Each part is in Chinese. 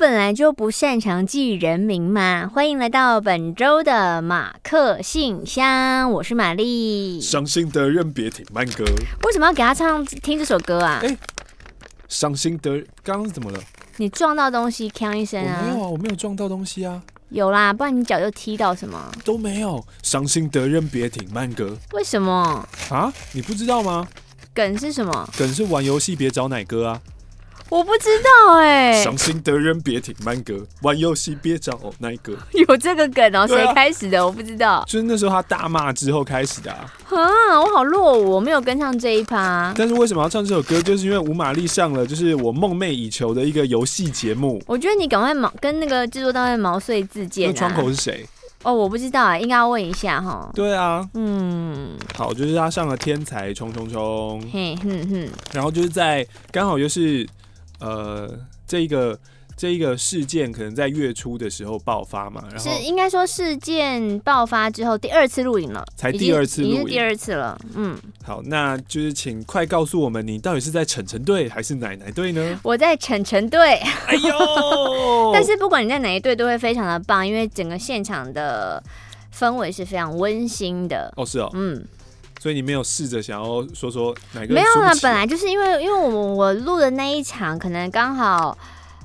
本来就不擅长记人名嘛，欢迎来到本周的马克信箱，我是玛丽。伤心的人别听慢歌。为什么要给他唱听这首歌啊？哎，伤心的，刚刚是怎么了？你撞到东西，锵一声啊？没有啊，我没有撞到东西啊。有啦，不然你脚又踢到什么？都没有。伤心的人别听慢歌。为什么？啊？你不知道吗？梗是什么？梗是玩游戏别找奶哥啊。我不知道哎、欸，伤心的人别听慢歌，玩游戏别找那一个。有这个梗哦、喔，谁、啊、开始的？我不知道。就是那时候他大骂之后开始的啊。啊，我好落伍，我没有跟上这一趴。但是为什么要唱这首歌？就是因为吴玛丽上了，就是我梦寐以求的一个游戏节目。我觉得你赶快毛跟那个制作单位毛遂自荐、啊。那窗口是谁？哦，我不知道啊，应该要问一下哈。对啊，嗯，好，就是他上了《天才冲冲冲》，嘿哼哼，然后就是在刚好就是。呃，这一个这一个事件可能在月初的时候爆发嘛，然后是应该说事件爆发之后第二次录影了，才第二次录影，已经是第二次了。嗯，好，那就是请快告诉我们，你到底是在晨晨队还是奶奶队呢？我在晨晨队。哎呦！但是不管你在哪一队，都会非常的棒，因为整个现场的氛围是非常温馨的。哦，是哦，嗯。所以你没有试着想要说说哪个？没有啦，本来就是因为因为我我录的那一场，可能刚好，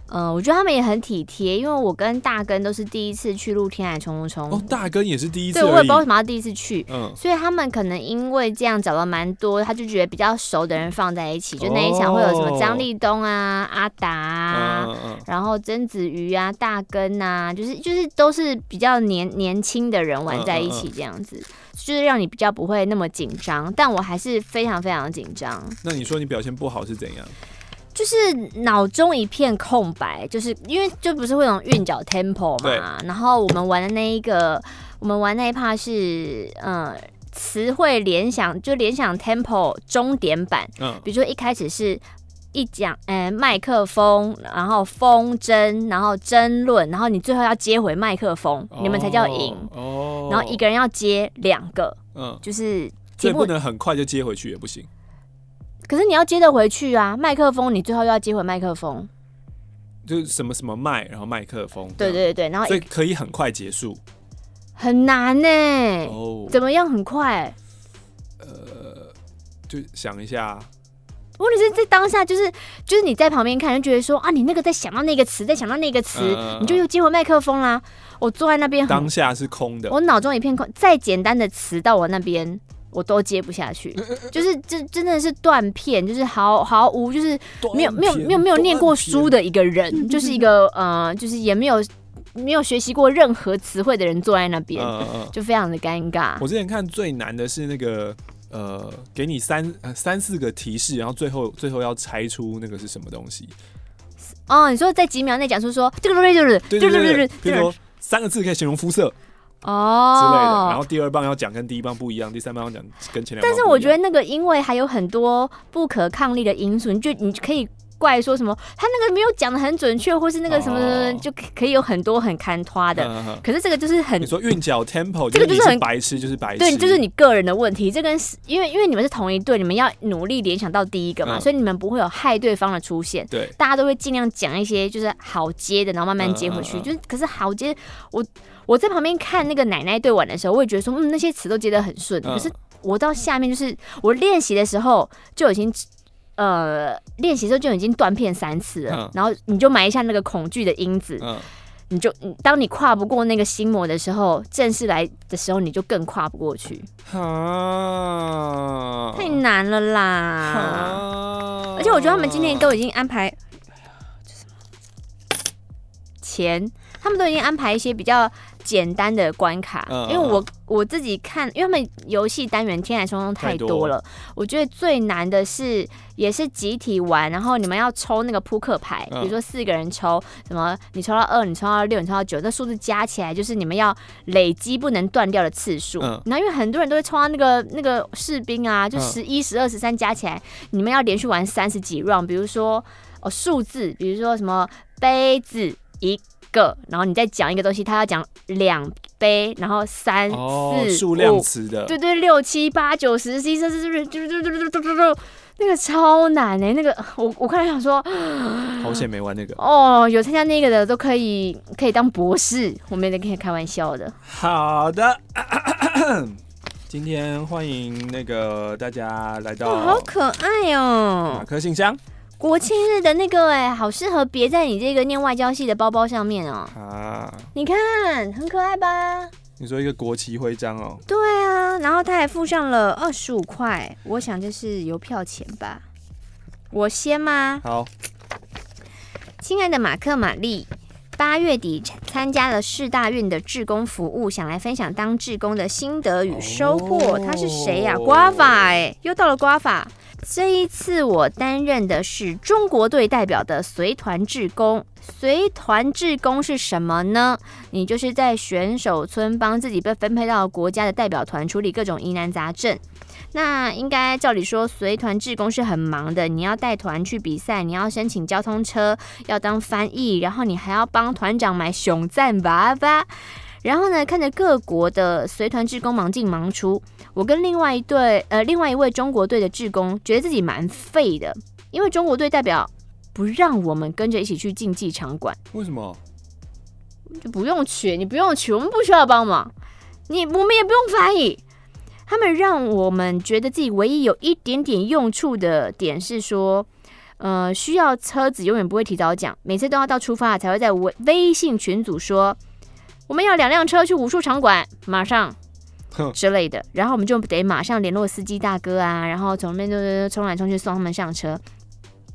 呃，我觉得他们也很体贴，因为我跟大根都是第一次去露《天海冲冲冲》。哦，大根也是第一次。对，我也不知道为什么要第一次去。嗯。所以他们可能因为这样找了蛮多，他就觉得比较熟的人放在一起，就那一场会有什么张立东啊、阿达啊，嗯嗯、然后曾子瑜啊、大根啊，就是就是都是比较年年轻的人玩在一起这样子。嗯嗯嗯就是让你比较不会那么紧张，但我还是非常非常紧张。那你说你表现不好是怎样？就是脑中一片空白，就是因为就不是会有韵脚 tempo 嘛。然后我们玩的那一个，我们玩那一 part 是嗯词汇联想，就联想 tempo 终点版。嗯，比如说一开始是。一讲，哎，麦克风，然后风筝，然后争论，然后你最后要接回麦克风，哦，你们才叫赢。哦。然后一个人要接两个，嗯，就是所以不能很快就接回去也不行。可是你要接得回去啊，麦克风你最后又要接回麦克风，就是什么什么麦，然后麦克风。对对对，然后所以可以很快结束。很难呢。哦。怎么样很快？呃，就想一下。问题是在当下，就是就是你在旁边看，就觉得说啊，你那个在想到那个词，在想到那个词，呃，你就又接回麦克风啦。我坐在那边，当下是空的，我脑中一片空。再简单的词到我那边，我都接不下去，就是这真的是断片，就是毫毫无，就是没有没有没有没有念过书的一个人，就是一个呃，就是也没有没有学习过任何词汇的人坐在那边，呃，就非常的尴尬。我之前看最难的是那个。呃，给你三呃三四个提示，然后最后最后要猜出那个是什么东西。哦，你说在几秒内讲出说这个东西就是对对对对，比如说三个字可以形容肤色哦之类的，然后第二棒要讲跟第一棒不一样，第三棒要讲跟前两。但是我觉得那个因为还有很多不可抗力的因素，你就你可以。怪说什么？他那个没有讲的很准确，或是那个什么、哦、就可以有很多很看拖的、嗯。可是这个就是很你说韵脚 tempo，这个就是很白痴，就是白痴。对，就是你个人的问题。这跟因为因为你们是同一队，你们要努力联想到第一个嘛、嗯，所以你们不会有害对方的出现。对，大家都会尽量讲一些就是好接的，然后慢慢接回去。嗯、就是可是好接，我我在旁边看那个奶奶对碗的时候，我也觉得说，嗯，那些词都接得很顺、嗯。可是我到下面就是我练习的时候就已经。呃，练习的时候就已经断片三次了、嗯，然后你就埋下那个恐惧的因子，嗯、你就当你跨不过那个心魔的时候，正式来的时候你就更跨不过去，啊、太难了啦、啊！而且我觉得他们今天都已经安排，钱，他们都已经安排一些比较简单的关卡，嗯、因为我我自己看，因为他们游戏单元天然冲冲太多了，我觉得最难的是也是集体玩，然后你们要抽那个扑克牌，比如说四个人抽，什么你抽到二，你抽到六，你抽到九，这数字加起来就是你们要累积不能断掉的次数。然后因为很多人都会抽到那个那个士兵啊，就十一、十二、十三加起来，你们要连续玩三十几 round。比如说哦数字，比如说什么杯子一个，然后你再讲一个东西，他要讲两。杯，然后三四数量词的，对对，六七八九十十一十二十三十四十五，那个超难哎，那个我我刚才想说，好险没玩那个哦，有参加那个的都可以可以当博士，我没得跟你开玩笑的。好的，今天欢迎那个大家来到，好可爱哦，马克信箱。国庆日的那个哎，好适合别在你这个念外交系的包包上面哦。啊，你看很可爱吧？你说一个国旗徽章哦？对啊，然后他还附上了二十五块，我想这是邮票钱吧？我先吗？好。亲爱的马克玛丽，八月底参加了市大运的志工服务，想来分享当志工的心得与收获。Oh. 他是谁呀？瓜法哎，又到了瓜法。这一次我担任的是中国队代表的随团志工。随团志工是什么呢？你就是在选手村帮自己被分配到国家的代表团处理各种疑难杂症。那应该照理说，随团志工是很忙的。你要带团去比赛，你要申请交通车，要当翻译，然后你还要帮团长买熊赞娃娃。然后呢，看着各国的随团志工忙进忙出。我跟另外一队，呃，另外一位中国队的志工，觉得自己蛮废的，因为中国队代表不让我们跟着一起去竞技场馆。为什么？就不用去，你不用去，我们不需要帮忙，你我们也不用翻译。他们让我们觉得自己唯一有一点点用处的点是说，呃，需要车子永远不会提早讲，每次都要到出发才会在微微信群组说，我们要两辆车去武术场馆，马上。之类的，然后我们就得马上联络司机大哥啊，然后从那边就冲来冲去送他们上车。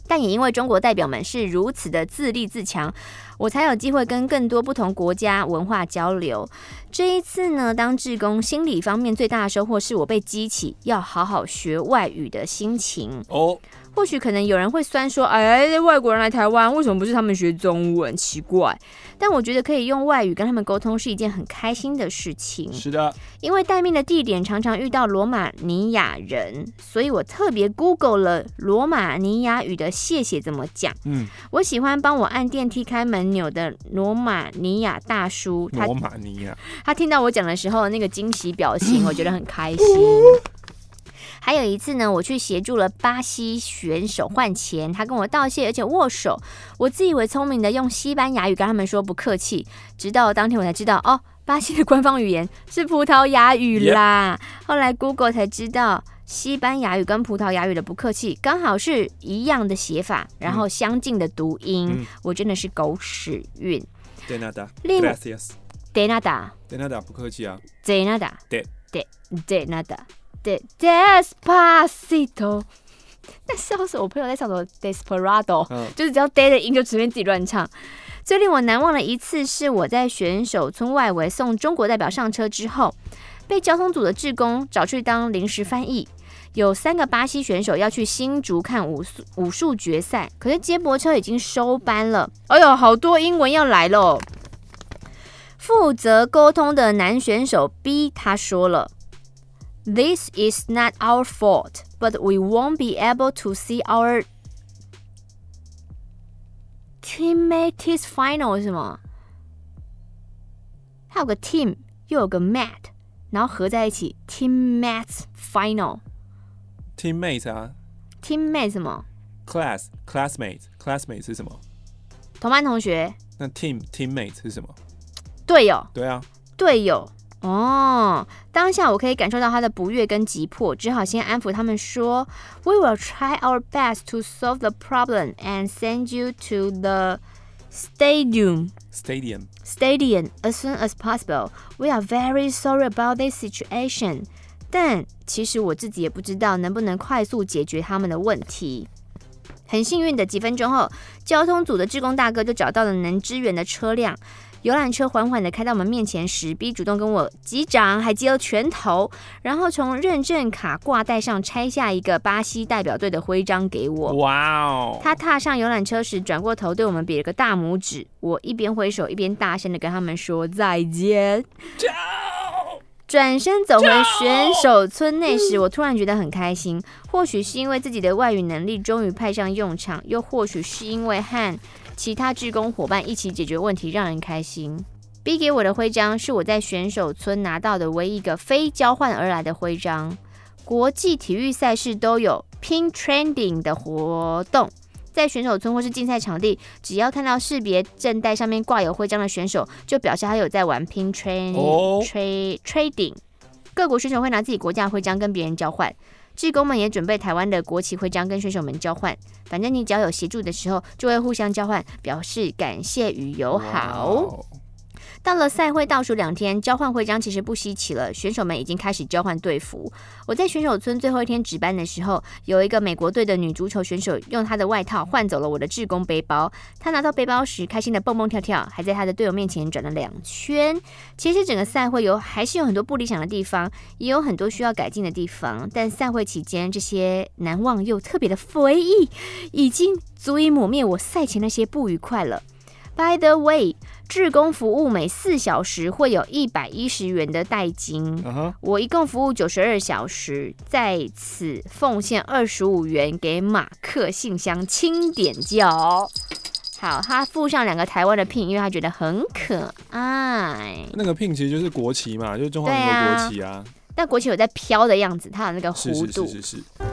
但也因为中国代表们是如此的自立自强，我才有机会跟更多不同国家文化交流。这一次呢，当志工心理方面最大的收获是我被激起要好好学外语的心情。哦。或许可能有人会酸说：“哎，外国人来台湾，为什么不是他们学中文？奇怪。”但我觉得可以用外语跟他们沟通是一件很开心的事情。是的，因为待命的地点常常遇到罗马尼亚人，所以我特别 Google 了罗马尼亚语的谢谢怎么讲。嗯，我喜欢帮我按电梯开门钮的罗马尼亚大叔。罗马尼亚，他听到我讲的时候那个惊喜表情，我觉得很开心。还有一次呢，我去协助了巴西选手换钱，他跟我道谢，而且握手。我自以为聪明的用西班牙语跟他们说不客气，直到当天我才知道，哦，巴西的官方语言是葡萄牙语啦。后来 Google 才知道，西班牙语跟葡萄牙语的不客气刚好是一样的写法，然后相近的读音。嗯、我真的是狗屎运。De nada，Gracias。De nada，De nada，不客气啊。De nada，De De De nada。对，Despacito，那笑死我朋友在唱什么 Desperado，、嗯、就是只要 de 的音就随便自己乱唱。最令我难忘的一次是我在选手村外围送中国代表上车之后，被交通组的志工找去当临时翻译。有三个巴西选手要去新竹看武术武术决赛，可是接驳车已经收班了。哎呦，好多英文要来喽。负责沟通的男选手 B 他说了。This is not our fault, but we won't be able to see our teammates final 是什么？它有个 team，又有个 mat，然后合在一起，teammates final。teammate 啊？teammate 什么？class classmate classmate 是什么？同班同学。那 team teammate 是什么？队友。对啊。队友。 哦，当下我可以感受到他的不悦跟急迫，只好先安抚他们说：“We will try our best to solve the problem and send you to the stadium. Stadium. Stadium as soon as possible. We are very sorry about this situation.” 但其实我自己也不知道能不能快速解决他们的问题。很幸运的，几分钟后，交通组的志工大哥就找到了能支援的车辆。游览车缓缓的开到我们面前时，B 主动跟我击掌，还击了拳头，然后从认证卡挂带上拆下一个巴西代表队的徽章给我。哇哦！他踏上游览车时，转过头对我们比了个大拇指。我一边挥手，一边大声的跟他们说再见。转身走回选手村内时，我突然觉得很开心。或许是因为自己的外语能力终于派上用场，又或许是因为和其他志工伙伴一起解决问题让人开心。B 给我的徽章是我在选手村拿到的唯一一个非交换而来的徽章。国际体育赛事都有 pin trading 的活动。在选手村或是竞赛场地，只要看到识别证带上面挂有徽章的选手，就表示他有在玩 pin trading、oh. trading。各国选手会拿自己国家的徽章跟别人交换，志工们也准备台湾的国旗徽章跟选手们交换。反正你只要有协助的时候，就会互相交换，表示感谢与友好。到了赛会倒数两天，交换徽章其实不稀奇了。选手们已经开始交换队服。我在选手村最后一天值班的时候，有一个美国队的女足球选手用她的外套换走了我的志工背包。她拿到背包时，开心的蹦蹦跳跳，还在她的队友面前转了两圈。其实整个赛会有还是有很多不理想的地方，也有很多需要改进的地方。但赛会期间这些难忘又特别的回忆，已经足以抹灭我赛前那些不愉快了。By the way。志工服务每四小时会有一百一十元的代金，uh-huh. 我一共服务九十二小时，在此奉献二十五元给马克信箱清点叫。好，他附上两个台湾的 pin，因为他觉得很可爱。那个 pin 其实就是国旗嘛，就是中华民国国旗啊。啊但国旗有在飘的样子，它有那个弧度。是是是是是。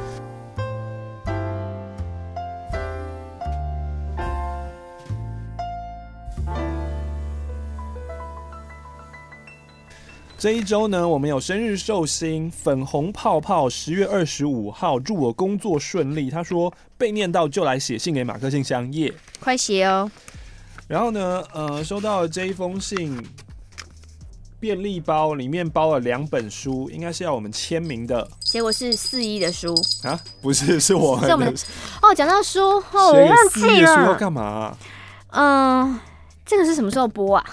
这一周呢，我们有生日寿星粉红泡泡，十月二十五号，祝我工作顺利。他说被念到就来写信给马克信箱，耶，快写哦。然后呢，呃，收到了这一封信，便利包里面包了两本书，应该是要我们签名的，结果是四一的书啊？不是，是我们，是我们哦。讲到书，哦，我忘记了，书要干嘛啊？嗯。这个是什么时候播啊？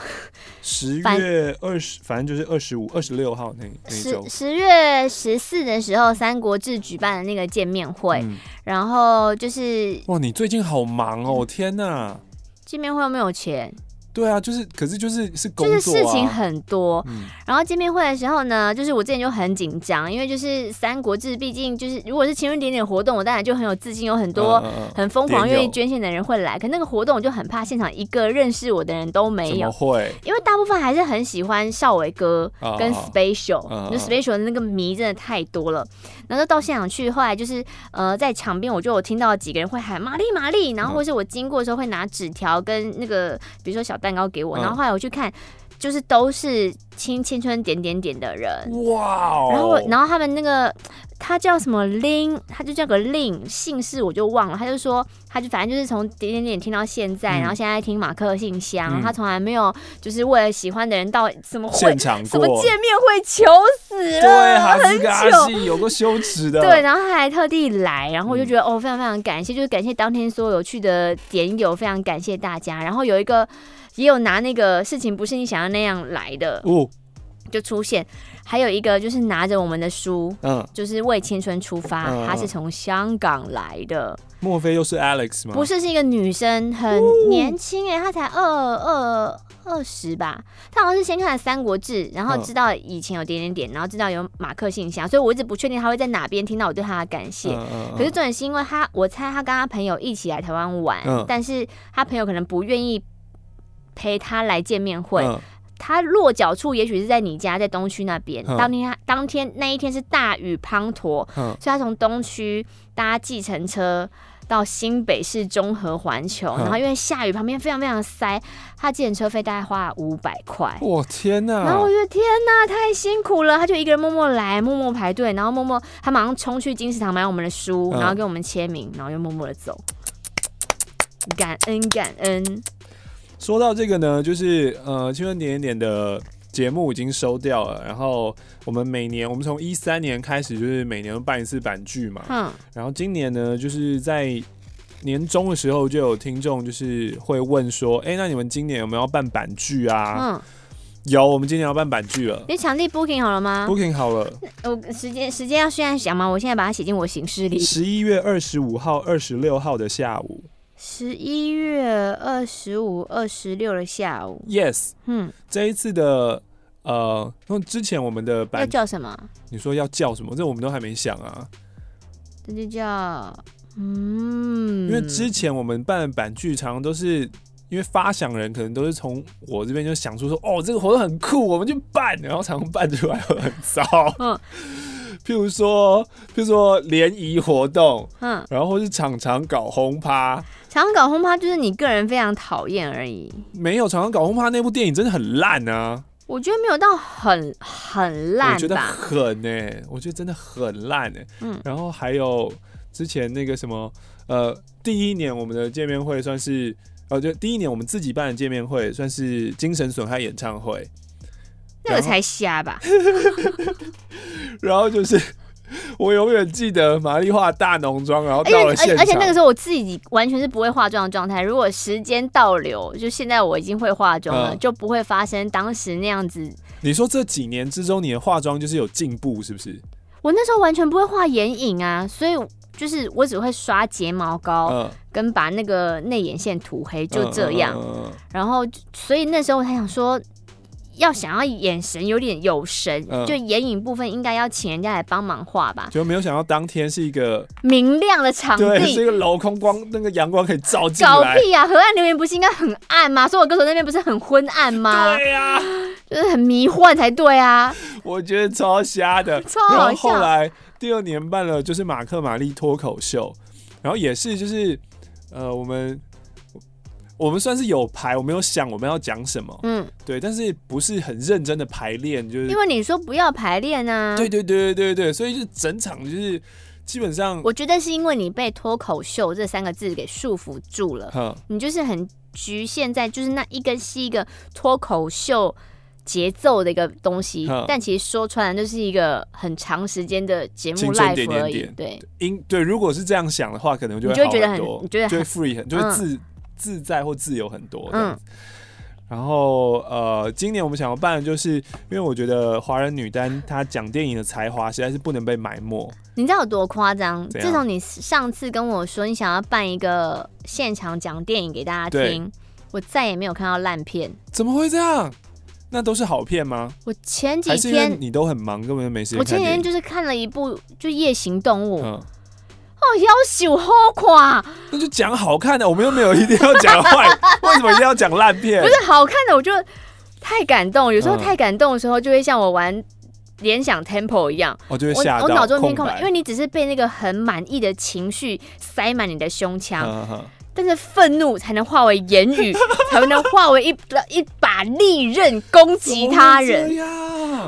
十月二十，反正就是二十五、二十六号那那十。十月十四的时候，《三国志》举办的那个见面会，嗯、然后就是哇，你最近好忙哦！天哪，见面会又没有钱。对啊，就是，可是就是是工作啊，就是事情很多。嗯，然后见面会的时候呢，就是我之前就很紧张，因为就是《三国志》，毕竟就是如果是青春点点活动，我当然就很有自信，有很多很疯狂愿意捐献的人会来。可那个活动我就很怕现场一个认识我的人都没有，会？因为大部分还是很喜欢少伟哥跟 Special，就 Special 的那个迷真的太多了。然后到现场去，后来就是呃在场边，我就有听到几个人会喊玛丽玛丽，然后或是我经过的时候会拿纸条跟那个比如说小。蛋糕给我，然后后来我去看，就是都是青青春点点点的人，哇！然后然后他们那个他叫什么林，他就叫个林，姓氏我就忘了。他就说，他就反正就是从点点点听到现在，然后现在听马克信箱，他从来没有就是为了喜欢的人到什么会现场，什么见面会求死了，对，很久，有个羞耻的，对，然后他还特地来，然后我就觉得哦，非常非常感谢，就是感谢当天所有去的点友，非常感谢大家。然后有一个。也有拿那个事情不是你想要那样来的，哦，就出现。还有一个就是拿着我们的书，嗯，就是为青春出发，嗯、他是从香港来的。莫非又是 Alex 吗？不是，是一个女生，很年轻哎，她才二二二十吧。她好像是先看了《三国志》，然后知道以前有点点点，然后知道有马克信箱，所以我一直不确定她会在哪边听到我对她的感谢。嗯嗯、可是重点是因为她，我猜她跟她朋友一起来台湾玩，嗯，但是她朋友可能不愿意。陪他来见面会，嗯、他落脚处也许是在你家，在东区那边。嗯、当天他当天那一天是大雨滂沱，嗯、所以他从东区搭计程车到新北市中和环球，嗯、然后因为下雨，旁边非常非常塞，他计程车费大概花了五百块。我天哪！然后我觉得天哪，太辛苦了，他就一个人默默来，默默排队，然后默默他马上冲去金石堂买我们的书，然后给我们签名，然后又默默的走。感恩感恩。说到这个呢，就是呃，青春点点点的节目已经收掉了。然后我们每年，我们从一三年开始，就是每年都办一次版剧嘛。嗯。然后今年呢，就是在年终的时候就有听众就是会问说，哎、欸，那你们今年有没有要办板剧啊？嗯，有，我们今年要办版剧了。你场地 booking 好了吗？booking 好了。我时间时间要现在想吗？我现在把它写进我行事历。十一月二十五号、二十六号的下午。十一月二十五、二十六的下午。Yes。嗯，这一次的呃，那之前我们的版要叫什么？你说要叫什么？这我们都还没想啊。这就叫嗯，因为之前我们办的板剧常常都是因为发想人可能都是从我这边就想出说哦，这个活动很酷，我们就办，然后才能办出来很糟。嗯，譬如说，譬如说联谊活动，嗯，然后或是常常搞轰趴，常常搞轰趴就是你个人非常讨厌而已。没有常常搞轰趴那部电影真的很烂啊。我觉得没有到很很烂，我觉得很呢、欸，我觉得真的很烂呢、欸。嗯，然后还有之前那个什么，呃，第一年我们的见面会算是，呃，就第一年我们自己办的见面会算是精神损害演唱会，那个才瞎吧。然后就是。我永远记得玛丽化大浓妆，然后到了现场，而且那个时候我自己完全是不会化妆的状态。如果时间倒流，就现在我已经会化妆了，嗯，就不会发生当时那样子。你说这几年之中，你的化妆就是有进步，是不是？我那时候完全不会画眼影啊，所以就是我只会刷睫毛膏，嗯，跟把那个内眼线涂黑，就这样。然后，所以那时候我才想说。要想要眼神有点有神，嗯、就眼影部分应该要请人家来帮忙画吧。就没有想到当天是一个明亮的场地，对，是一个镂空光，那个阳光可以照进来。搞屁呀、啊！河岸留言不是应该很暗吗？所以我歌手那边不是很昏暗吗？对呀、啊，就是很迷幻才对啊。我觉得超瞎的，超好笑。后来第二年办了就是马克玛丽脱口秀，然后也是就是呃我们。我们算是有排，我没有想我们要讲什么，嗯，对，但是不是很认真的排练，就是因为你说不要排练啊，对对对对对对，所以就整场就是基本上，我觉得是因为你被脱口秀这三个字给束缚住了，嗯，你就是很局限在就是那一个是一个脱口秀节奏的一个东西，但其实说穿了就是一个很长时间的节目 live 而已，对，因对，如果是这样想的话，可能就会就会觉得很，你觉得很，就会自。自在或自由很多，嗯，然后呃，今年我们想要办的就是，因为我觉得华人女单她讲电影的才华实在是不能被埋没。你知道有多夸张？自从你上次跟我说你想要办一个现场讲电影给大家听，我再也没有看到烂片。怎么会这样？那都是好片吗？我前几天你都很忙，根本就没时间。我前几天就是看了一部就《夜行动物》。要求好垮，那就讲好看的，我们又没有一定要讲坏，为什么一定要讲烂片？不是好看的，我就太感动，有时候太感动的时候，就会像我玩联想 Temple 一样，我就会吓到，我脑中一片空白，因为你只是被那个很满意的情绪塞满你的胸腔，但是愤怒才能化为言语，才能化为一一把利刃攻击他人。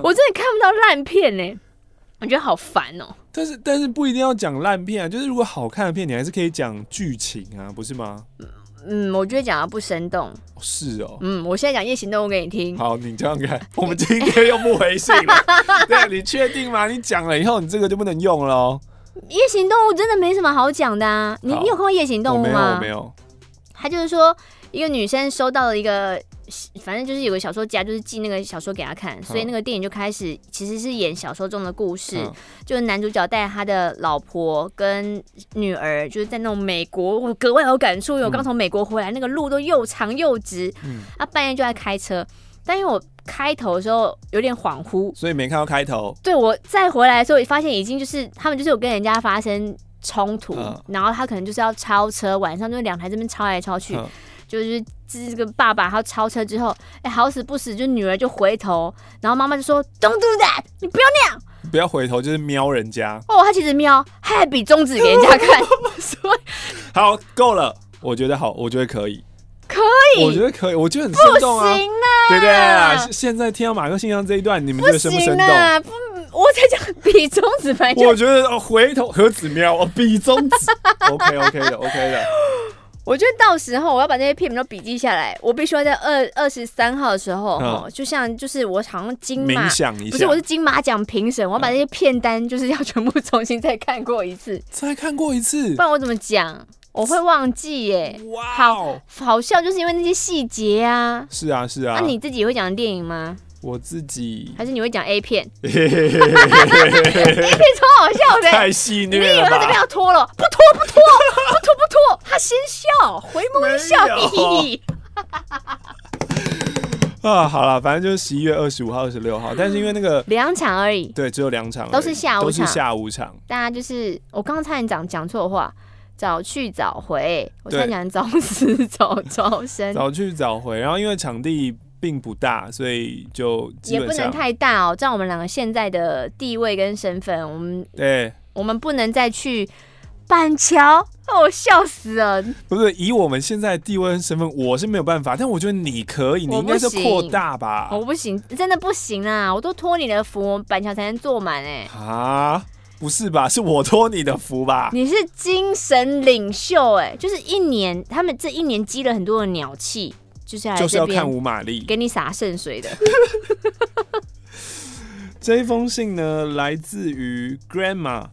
我真的看不到烂片呢、欸。我觉得好烦哦、喔，但是但是不一定要讲烂片啊，就是如果好看的片，你还是可以讲剧情啊，不是吗？嗯，我觉得讲的不生动。是哦、喔，嗯，我现在讲夜行动物给你听。好，你这样看，我们今天又不回信了。对，你确定吗？你讲了以后，你这个就不能用了哦。夜行动物真的没什么好讲的啊，你你有看过夜行动物吗？我没有，没有。他就是说，一个女生收到了一个。反正就是有个小说家，就是寄那个小说给他看，所以那个电影就开始其实是演小说中的故事，就是男主角带他的老婆跟女儿，就是在那种美国，我格外有感触，因为我刚从美国回来，那个路都又长又直，嗯。啊，半夜就在开车，但因为我开头的时候有点恍惚，所以没看到开头。对，我再回来的时候，发现已经就是他们就是有跟人家发生冲突，然后他可能就是要超车，晚上就是两台这边超来超去。就是这个爸爸他超车之后，哎、欸，好死不死，就女儿就回头，然后妈妈就说：“Don't do that，你不要那样，不要回头，就是瞄人家。”哦，他其实瞄，他还比中指给人家看。好，够了，我觉得好，我觉得可以，可以，我觉得可以，我觉得很生动啊，不行啊对不对，啊？现在听到马克信箱这一段，你们觉得生不生动？不，我在讲比中指拍。我觉得哦，回头何止瞄哦，比中指，OK OK 的，OK 的。我觉得到时候我要把那些片名都笔记下来，我必须要在二二十三号的时候，哦，就像就是我好像金马，不是我是金马奖评审，我要把那些片单就是要全部重新再看过一次，再看过一次，不然我怎么讲？我会忘记耶。哇，好好笑，就是因为那些细节啊。是啊，是啊。那你自己会讲电影吗？我自己还是你会讲 A 片？A 片超好笑的，太细腻了。你以为他这边要脱了？不脱不脱不脱不脱，他先笑，回眸一笑，嘿嘿。啊，好了，反正就是十一月二十五号、二十六号，但是因为那个两场而已，对，只有两场，都是下午场，都是下午场。大家就是我刚刚差点讲讲错话，早去早回，我差点讲早死早超生，早去早回。然后因为场地并不大，所以就也不能太大哦。照我们两个现在的地位跟身份，我们对，我们不能再去板桥。哦，笑死了！不是以我们现在的地位跟身份，我是没有办法。但我觉得你可以，你应该是扩大吧？我不行，真的不行啊！我都托你的福，板桥才能坐满哎。啊，不是吧？是我托你的福吧？你是精神领袖哎，就是一年，他们这一年积了很多的鸟气，就是来就是要看五马力给你洒圣水的。这一封信呢，来自于 Grandma。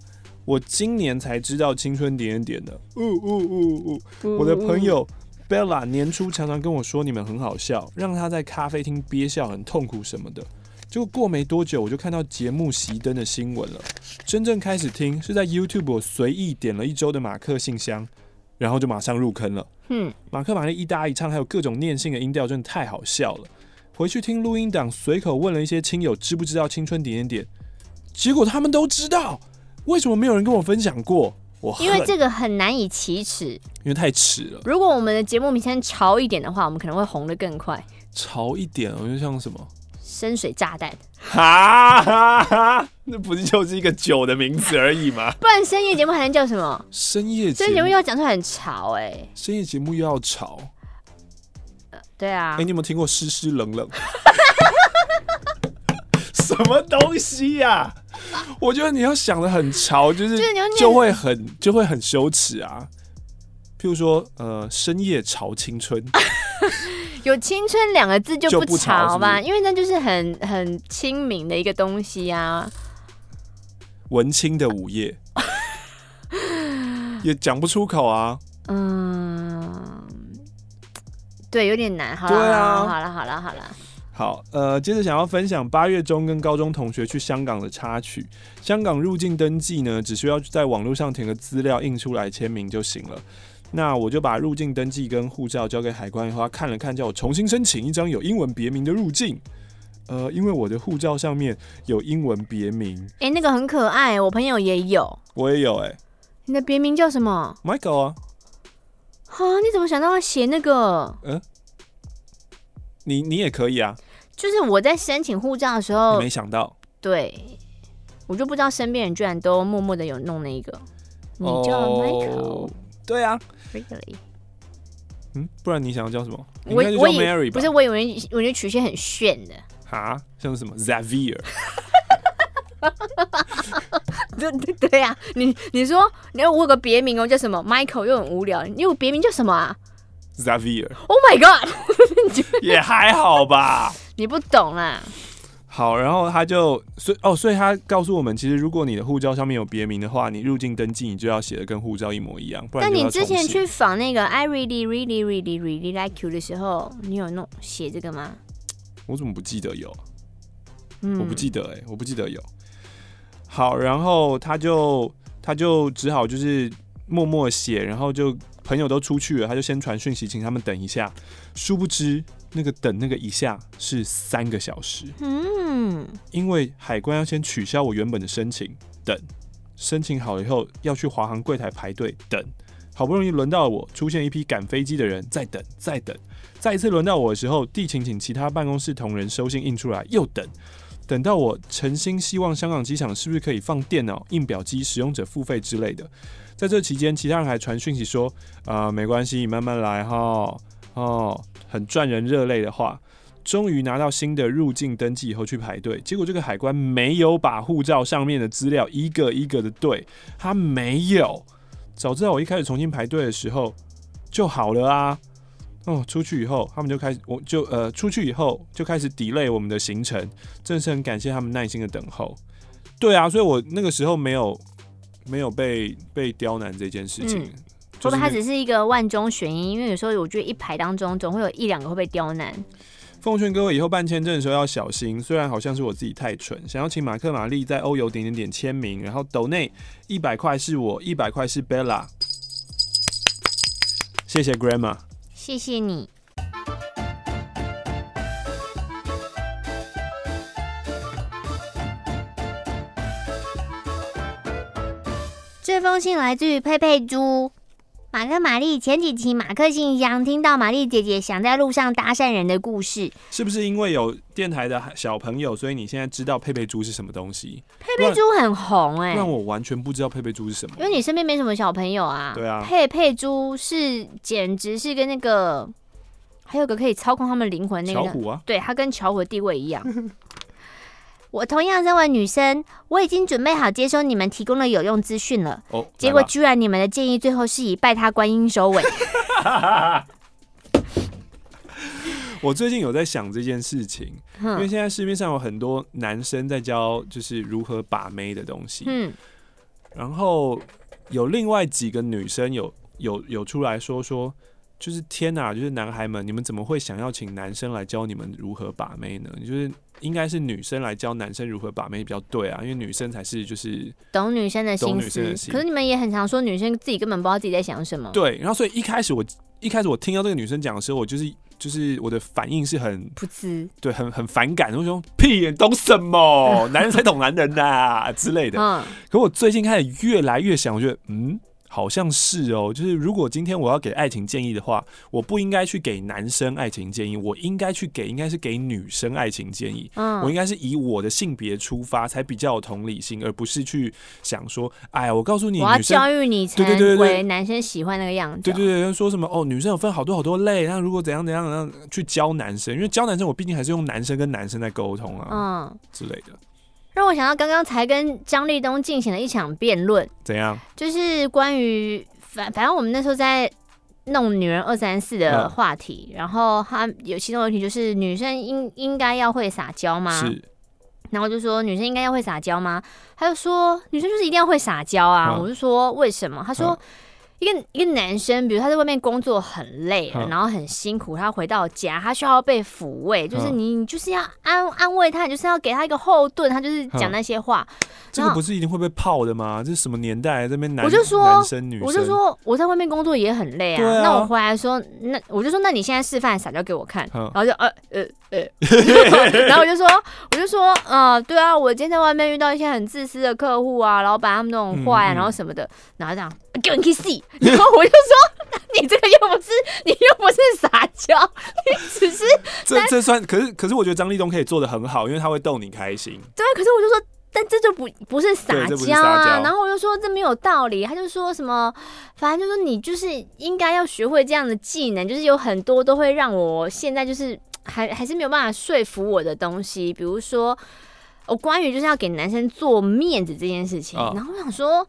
我今年才知道青春点点点的，呜呜呜呜！我的朋友 Bella 年初常常跟我说你们很好笑，让他在咖啡厅憋笑很痛苦什么的。结果过没多久，我就看到节目熄灯的新闻了。真正开始听是在 YouTube，我随意点了一周的马克信箱，然后就马上入坑了。嗯，马克玛丽一搭一唱，还有各种念性的音调，真的太好笑了。回去听录音档，随口问了一些亲友知不知道青春点点点，结果他们都知道。为什么没有人跟我分享过？我因为这个很难以启齿，因为太迟了。如果我们的节目名称潮一点的话，我们可能会红得更快。潮一点，我就像什么深水炸弹，哈哈哈，那不是就是一个酒的名字而已吗？不然深夜节目还能叫什么？深夜深夜节目又要讲出来很潮哎、欸，深夜节目又要潮，呃、对啊。哎、欸，你有没有听过湿湿冷冷？什么东西呀、啊？我觉得你要想的很潮，就是就会很就会很羞耻啊。譬如说，呃，深夜潮青春，有青春两个字就不潮吧？因为那就是很很亲民的一个东西啊。文青的午夜 也讲不出口啊。嗯，对，有点难。好对啊，好了，好了，好了。好，呃，接着想要分享八月中跟高中同学去香港的插曲。香港入境登记呢，只需要在网络上填个资料，印出来签名就行了。那我就把入境登记跟护照交给海关以后，他看了看，叫我重新申请一张有英文别名的入境。呃，因为我的护照上面有英文别名。哎、欸，那个很可爱，我朋友也有，我也有、欸。哎，你的别名叫什么？Michael 啊。哈，你怎么想到要写那个？嗯。你你也可以啊，就是我在申请护照的时候，没想到，对，我就不知道身边人居然都默默的有弄那一个，你叫 Michael，对啊，Really？嗯，不然你想要叫什么？我我以为不是，我以为我觉得曲线很炫的，哈，像是什么 Xavier？对 对对呀，你你说你要我有个别名哦，叫什么？Michael 又很无聊，你有别名叫什么啊？Xavier，Oh my God，也还好吧。你不懂啦。好，然后他就所以哦，所以他告诉我们，其实如果你的护照上面有别名的话，你入境登记你就要写的跟护照一模一样。不然但你之前去访那个 I really really really really like you 的时候，你有弄写这个吗？我怎么不记得有？嗯，我不记得哎、欸，我不记得有。好，然后他就他就只好就是默默写，然后就。朋友都出去了，他就先传讯息，请他们等一下。殊不知，那个等那个一下是三个小时。嗯，因为海关要先取消我原本的申请，等申请好了以后要去华航柜台排队等。好不容易轮到了我，出现一批赶飞机的人，再等，再等。再一次轮到我的时候，地勤请其他办公室同仁收信印出来，又等。等到我诚心希望香港机场是不是可以放电脑、印表机、使用者付费之类的。在这期间，其他人还传讯息说：“啊、呃，没关系，你慢慢来哈。”哦，很赚人热泪的话。终于拿到新的入境登记以后去排队，结果这个海关没有把护照上面的资料一个一个的对，他没有。早知道我一开始重新排队的时候就好了啊。哦，出去以后他们就开始，我就呃出去以后就开始 delay 我们的行程，真是很感谢他们耐心的等候。对啊，所以我那个时候没有。没有被被刁难这件事情，会不会他只是一个万中选一？因为有时候我觉得一排当中总会有一两个会被刁难。奉劝各位以后办签证的时候要小心，虽然好像是我自己太蠢，想要请马克玛丽在欧游点点点签名，然后斗内一百块是我，一百块是 Bella，谢谢 Grandma，谢谢你。这封信来自于佩佩猪。马克、玛丽，前几期马克信箱听到玛丽姐姐想在路上搭讪人的故事，是不是因为有电台的小朋友，所以你现在知道佩佩猪是什么东西？佩佩猪很红哎、欸，让我完全不知道佩佩猪是什么，因为你身边没什么小朋友啊。对啊，佩佩猪是简直是跟那个还有个可以操控他们灵魂那个巧虎啊，对，他跟巧虎的地位一样。我同样身为女生，我已经准备好接收你们提供的有用资讯了。哦，结果居然你们的建议最后是以拜他观音收尾。我最近有在想这件事情，因为现在市面上有很多男生在教就是如何把妹的东西。嗯，然后有另外几个女生有有有出来说说，就是天哪，就是男孩们，你们怎么会想要请男生来教你们如何把妹呢？就是。应该是女生来教男生如何把妹比较对啊，因为女生才是就是懂女生的心思。可是你们也很常说女生自己根本不知道自己在想什么。对，然后所以一开始我一开始我听到这个女生讲的时候，我就是就是我的反应是很噗嗤，对，很很反感，我说屁，懂什么？男人才懂男人呐、啊、之类的。嗯。可我最近开始越来越想，我觉得嗯。好像是哦，就是如果今天我要给爱情建议的话，我不应该去给男生爱情建议，我应该去给应该是给女生爱情建议。嗯，我应该是以我的性别出发，才比较有同理心，而不是去想说，哎呀，我告诉你，我要教育你成为男生喜欢那个样子。对对对，说什么哦，女生有分好多好多类，那如果怎样怎样怎样去教男生，因为教男生，我毕竟还是用男生跟男生在沟通啊，嗯之类的。让我想到刚刚才跟张立东进行了一场辩论，怎样？就是关于反反正我们那时候在弄女人二三四的话题，嗯、然后他有其中问题就是女生应应该要会撒娇吗？是。然后就说女生应该要会撒娇吗？他就说女生就是一定要会撒娇啊！嗯、我就说为什么？他说。嗯一个一个男生，比如他在外面工作很累，嗯、然后很辛苦，他回到家，他需要被抚慰，就是你，你就是要安安慰他，你就是要给他一个后盾，他就是讲那些话。嗯、这个不是一定会被泡的吗？这是什么年代？这边男我就说男生女生，我就说我在外面工作也很累啊。啊那我回来说，那我就说，那你现在示范撒娇给我看，嗯、然后就呃呃呃，然后我就说，我就说，呃，对啊，我今天在外面遇到一些很自私的客户啊，老板他们那种坏啊，嗯嗯然后什么的，然后这样。给你去洗，然后我就说，你这个又不是，你又不是撒娇，你只是这这算，可是可是我觉得张立东可以做的很好，因为他会逗你开心。对，可是我就说，但这就不不是撒娇啊。然后我就说这没有道理，他就说什么，反正就说你就是应该要学会这样的技能，就是有很多都会让我现在就是还还是没有办法说服我的东西，比如说我关于就是要给男生做面子这件事情，然后我想说。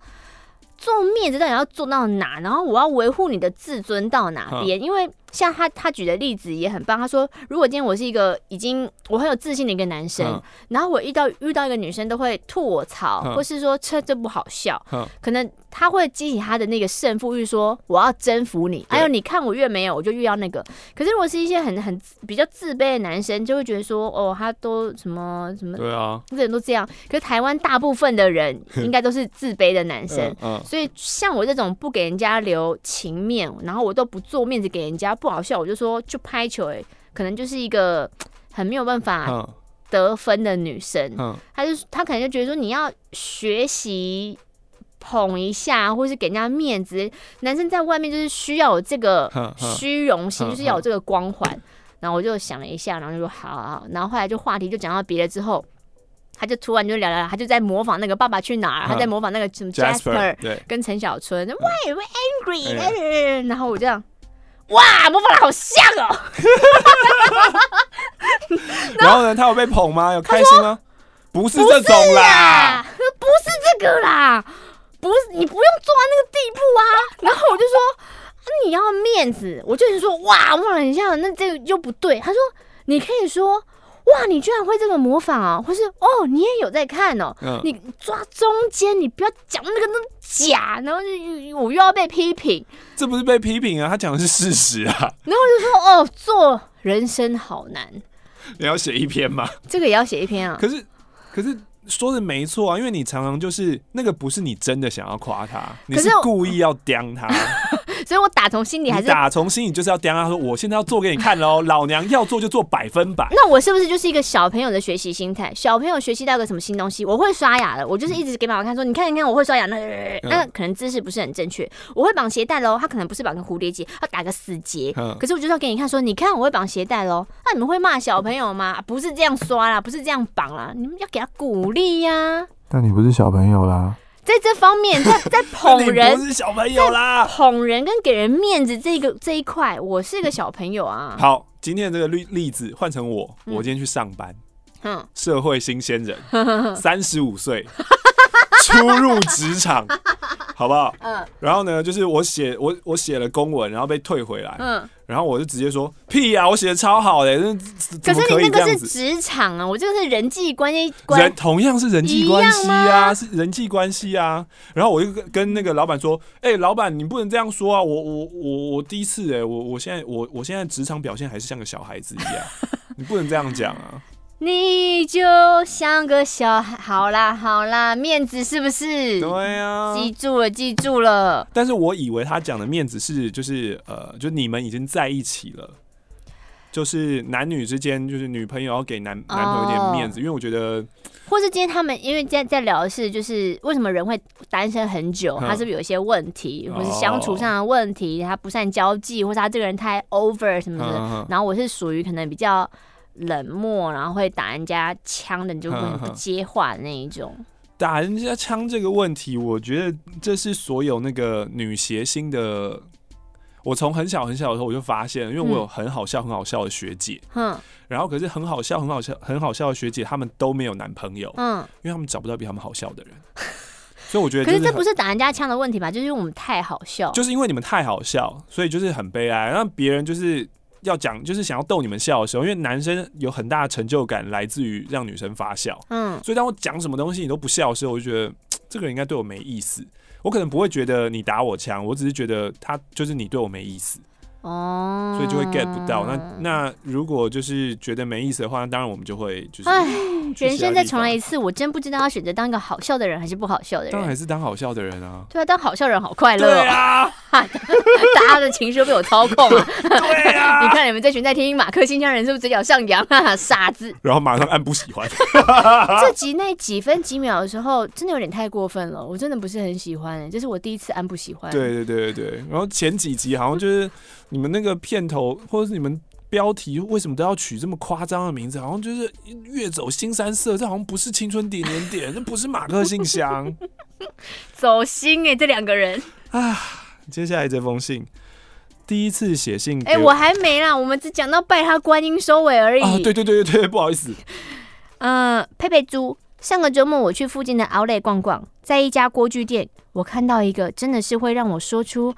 做面子到底要做到哪？然后我要维护你的自尊到哪边？因为像他他举的例子也很棒。他说，如果今天我是一个已经我很有自信的一个男生，然后我遇到遇到一个女生都会吐我槽，或是说这这不好笑，可能。他会激起他的那个胜负欲，说我要征服你。还有你看我越没有，我就越要那个。可是如果是一些很很比较自卑的男生，就会觉得说，哦，他都什么什么，对啊，这人都这样。可是台湾大部分的人 应该都是自卑的男生，所以像我这种不给人家留情面，然后我都不做面子给人家，不好笑，我就说就拍球，哎，可能就是一个很没有办法得分的女生。她就她可能就觉得说，你要学习。捧一下，或是给人家面子，男生在外面就是需要有这个虚荣心，就是要有这个光环。然后我就想了一下，然后就说好好好。然后后来就话题就讲到别的之后，他就突然就聊聊，他就在模仿那个《爸爸去哪儿》，他在模仿那个什么 Jasper 跟陈小春。Why we angry？然后我这样，哇，模仿的好像哦。然后呢，他有被捧吗？有开心吗？不是这种啦，不是这个啦。不是你不用做到那个地步啊！然后我就说，啊、你要面子，我就是说哇，我很像，那这个又不对。他说，你可以说哇，你居然会这个模仿啊，或是哦，你也有在看哦，嗯、你抓中间，你不要讲那个那假，然后就我又要被批评，这不是被批评啊，他讲的是事实啊，然后就说哦，做人生好难，你要写一篇吗？这个也要写一篇啊，可是可是。说的没错啊，因为你常常就是那个不是你真的想要夸他，你是故意要刁他。所以我打从心里还是打从心里就是要刁他说，我现在要做给你看喽，老娘要做就做百分百。那我是不是就是一个小朋友的学习心态？小朋友学习到个什么新东西，我会刷牙了，我就是一直给妈妈看说，你看你看我会刷牙，那那可能姿势不是很正确。我会绑鞋带喽，他可能不是绑个蝴蝶结，他打个死结。可是我就是要给你看说，你看我会绑鞋带喽。那你们会骂小朋友吗？不是这样刷啦，不是这样绑啦，你们要给他鼓励呀。那你不是小朋友啦。在这方面，在 在捧人，不是小朋友啦。捧人跟给人面子这个这一块，我是个小朋友啊。好，今天这个例例子换成我，我今天去上班，嗯，社会新鲜人，三十五岁。初入职场，好不好？嗯。然后呢，就是我写我我写了公文，然后被退回来。嗯。然后我就直接说：“屁呀，我写的超好的。”可是你那个是职场啊，我这个是人际关系。人同样是人际关系啊，是人际关系啊。然后我就跟跟那个老板说：“哎，老板，你不能这样说啊！我我我我第一次哎，我我现在我我现在职场表现还是像个小孩子一样，你不能这样讲啊。”你就像个小孩，好啦好啦，面子是不是？对啊，记住了记住了。但是我以为他讲的面子是，就是呃，就你们已经在一起了，就是男女之间，就是女朋友要给男男朋友一点面子，哦、因为我觉得，或是今天他们因为在在聊的是，就是为什么人会单身很久，他是不是有一些问题，或是相处上的问题，他不善交际，或是他这个人太 over 什么的。嗯、然后我是属于可能比较。冷漠，然后会打人家枪的，你就不不接话的那一种。打人家枪这个问题，我觉得这是所有那个女谐星的。我从很小很小的时候我就发现，因为我有很好笑很好笑的学姐，嗯，然后可是很好笑很好笑很好笑的学姐，她们都没有男朋友，嗯，因为他们找不到比他们好笑的人。所以我觉得，可是这不是打人家枪的问题吧？就是因为我们太好笑，就是因为你们太好笑，所以就是很悲哀，让别人就是。要讲就是想要逗你们笑的时候，因为男生有很大的成就感来自于让女生发笑，嗯，所以当我讲什么东西你都不笑的时候，我就觉得这个人应该对我没意思。我可能不会觉得你打我枪，我只是觉得他就是你对我没意思。哦，所以就会 get 不到。那那如果就是觉得没意思的话，那当然我们就会就是。唉，人生再重来一次，我真不知道要选择当一个好笑的人还是不好笑的人。当然还是当好笑的人啊。对啊，当好笑人好快乐。对啊，大家的情绪都被我操控了。对啊，你看你们这群在听马克新疆人是不是嘴角上扬？傻子。然后马上按不喜欢。这集那几分几秒的时候，真的有点太过分了。我真的不是很喜欢，这是我第一次按不喜欢。对对对对对。然后前几集好像就是。你们那个片头或者是你们标题为什么都要取这么夸张的名字？好像就是越走新三色，这好像不是青春点点点，这不是马克信箱，走心哎、欸，这两个人 啊。接下来这封信，第一次写信，哎、欸，我还没啦，我们只讲到拜他观音收尾而已。啊，对对对对对，不好意思。嗯、呃，佩佩猪，上个周末我去附近的 Outlet 逛逛，在一家锅具店，我看到一个真的是会让我说出。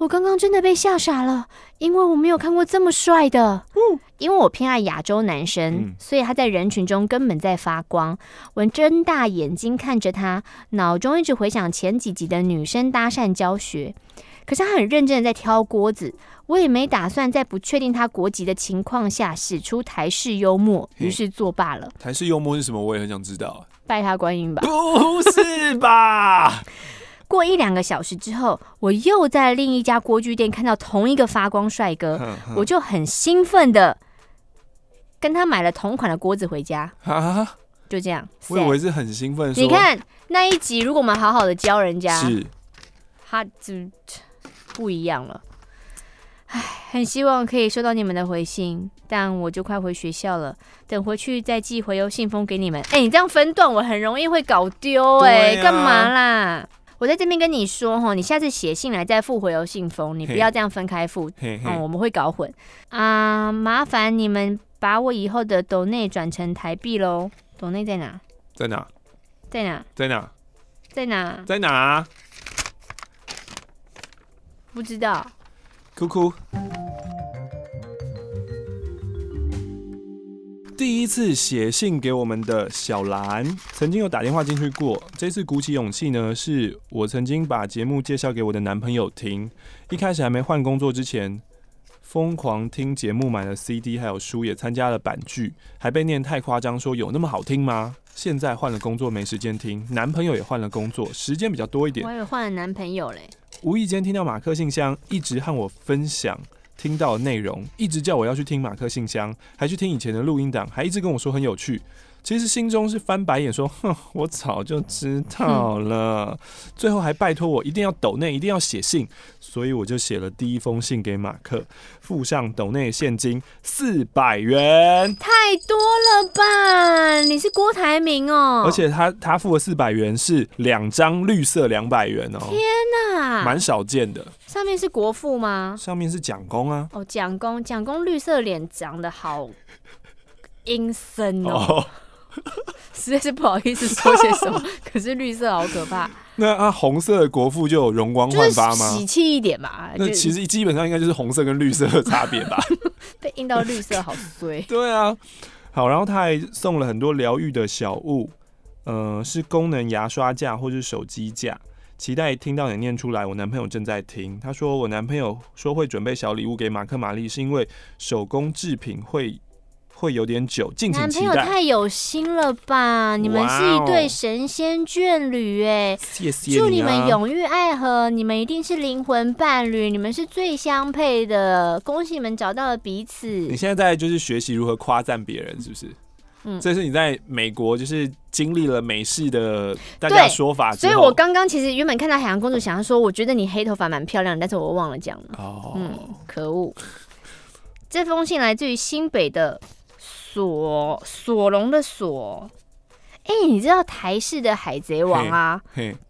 我刚刚真的被吓傻了，因为我没有看过这么帅的。嗯，因为我偏爱亚洲男生，嗯、所以他在人群中根本在发光。我睁大眼睛看着他，脑中一直回想前几集的女生搭讪教学。可是他很认真的在挑锅子，我也没打算在不确定他国籍的情况下使出台式幽默，于是作罢了。台式幽默是什么？我也很想知道。拜他观音吧？不是吧？过一两个小时之后，我又在另一家锅具店看到同一个发光帅哥，我就很兴奋的跟他买了同款的锅子回家。啊，就这样。我以为是很兴奋。你看那一集，如果我们好好的教人家，是，他就不一样了。唉，很希望可以收到你们的回信，但我就快回学校了，等回去再寄回邮信封给你们。哎，你这样分段，我很容易会搞丢哎，干嘛啦？我在这边跟你说哈，你下次写信来再附回邮信封，你不要这样分开附，嗯，我们会搞混啊。麻烦你们把我以后的斗内转成台币喽。斗内在哪？在哪？在哪？在哪？在哪？在哪？不知道。哭哭。第第一次写信给我们的小兰，曾经有打电话进去过。这次鼓起勇气呢，是我曾经把节目介绍给我的男朋友听。一开始还没换工作之前，疯狂听节目，买了 CD 还有书，也参加了版剧，还被念太夸张，说有那么好听吗？现在换了工作，没时间听。男朋友也换了工作，时间比较多一点。我以为换了男朋友嘞。无意间听到马克信箱，一直和我分享。听到的内容，一直叫我要去听马克信箱，还去听以前的录音档，还一直跟我说很有趣。其实心中是翻白眼，说：“ 哼，我早就知道了。”最后还拜托我一定要抖内，一定要写信，所以我就写了第一封信给马克，附上抖内现金四百元，太多了吧？你是郭台铭哦！而且他他付的四百元是两张绿色两百元哦！天哪，蛮少见的。上面是国父吗？上面是蒋公啊！哦，蒋公，蒋公绿色脸长得好阴森哦。哦 实在是不好意思说些什么，可是绿色好可怕。那啊，红色的国父就有容光焕发吗？喜气一点吧。那其实基本上应该就是红色跟绿色的差别吧。被印到绿色好衰。对啊，好，然后他还送了很多疗愈的小物，呃，是功能牙刷架或是手机架。期待听到你念出来。我男朋友正在听，他说我男朋友说会准备小礼物给马克玛丽，是因为手工制品会。会有点久，敬请期待。男朋友太有心了吧！你们是一对神仙眷侣哎，谢谢你啊。祝你们永浴爱河，你们一定是灵魂伴侣，你们是最相配的。恭喜你们找到了彼此。你现在在就是学习如何夸赞别人，是不是？嗯，这是你在美国就是经历了美式的大家说法，所以我刚刚其实原本看到海洋公主想要说，我觉得你黑头发蛮漂亮，但是我忘了讲了。哦，嗯，可恶。这封信来自于新北的。索索隆的索，哎、欸，你知道台式的《海贼王》啊，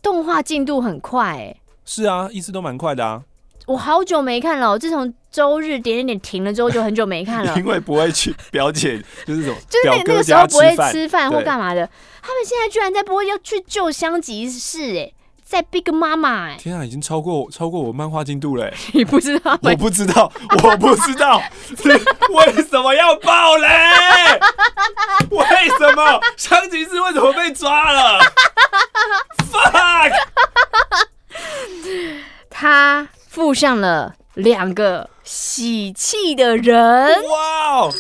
动画进度很快、是啊，一直都蛮快的啊。我好久没看了，我自从周日点点点停了之后，就很久没看了。因为不会去表姐，就是什么，就是那那个时候不会吃饭或干嘛的。他们现在居然在播要去救香吉士、欸，哎。在 Big Mama 哎！天啊，已经超过超过我漫画进度嘞！你不知道？我不知道，我不知道，为什么要爆雷？为什么香吉士为什么被抓了？Fuck！他附上了两个喜气的人。哇哦！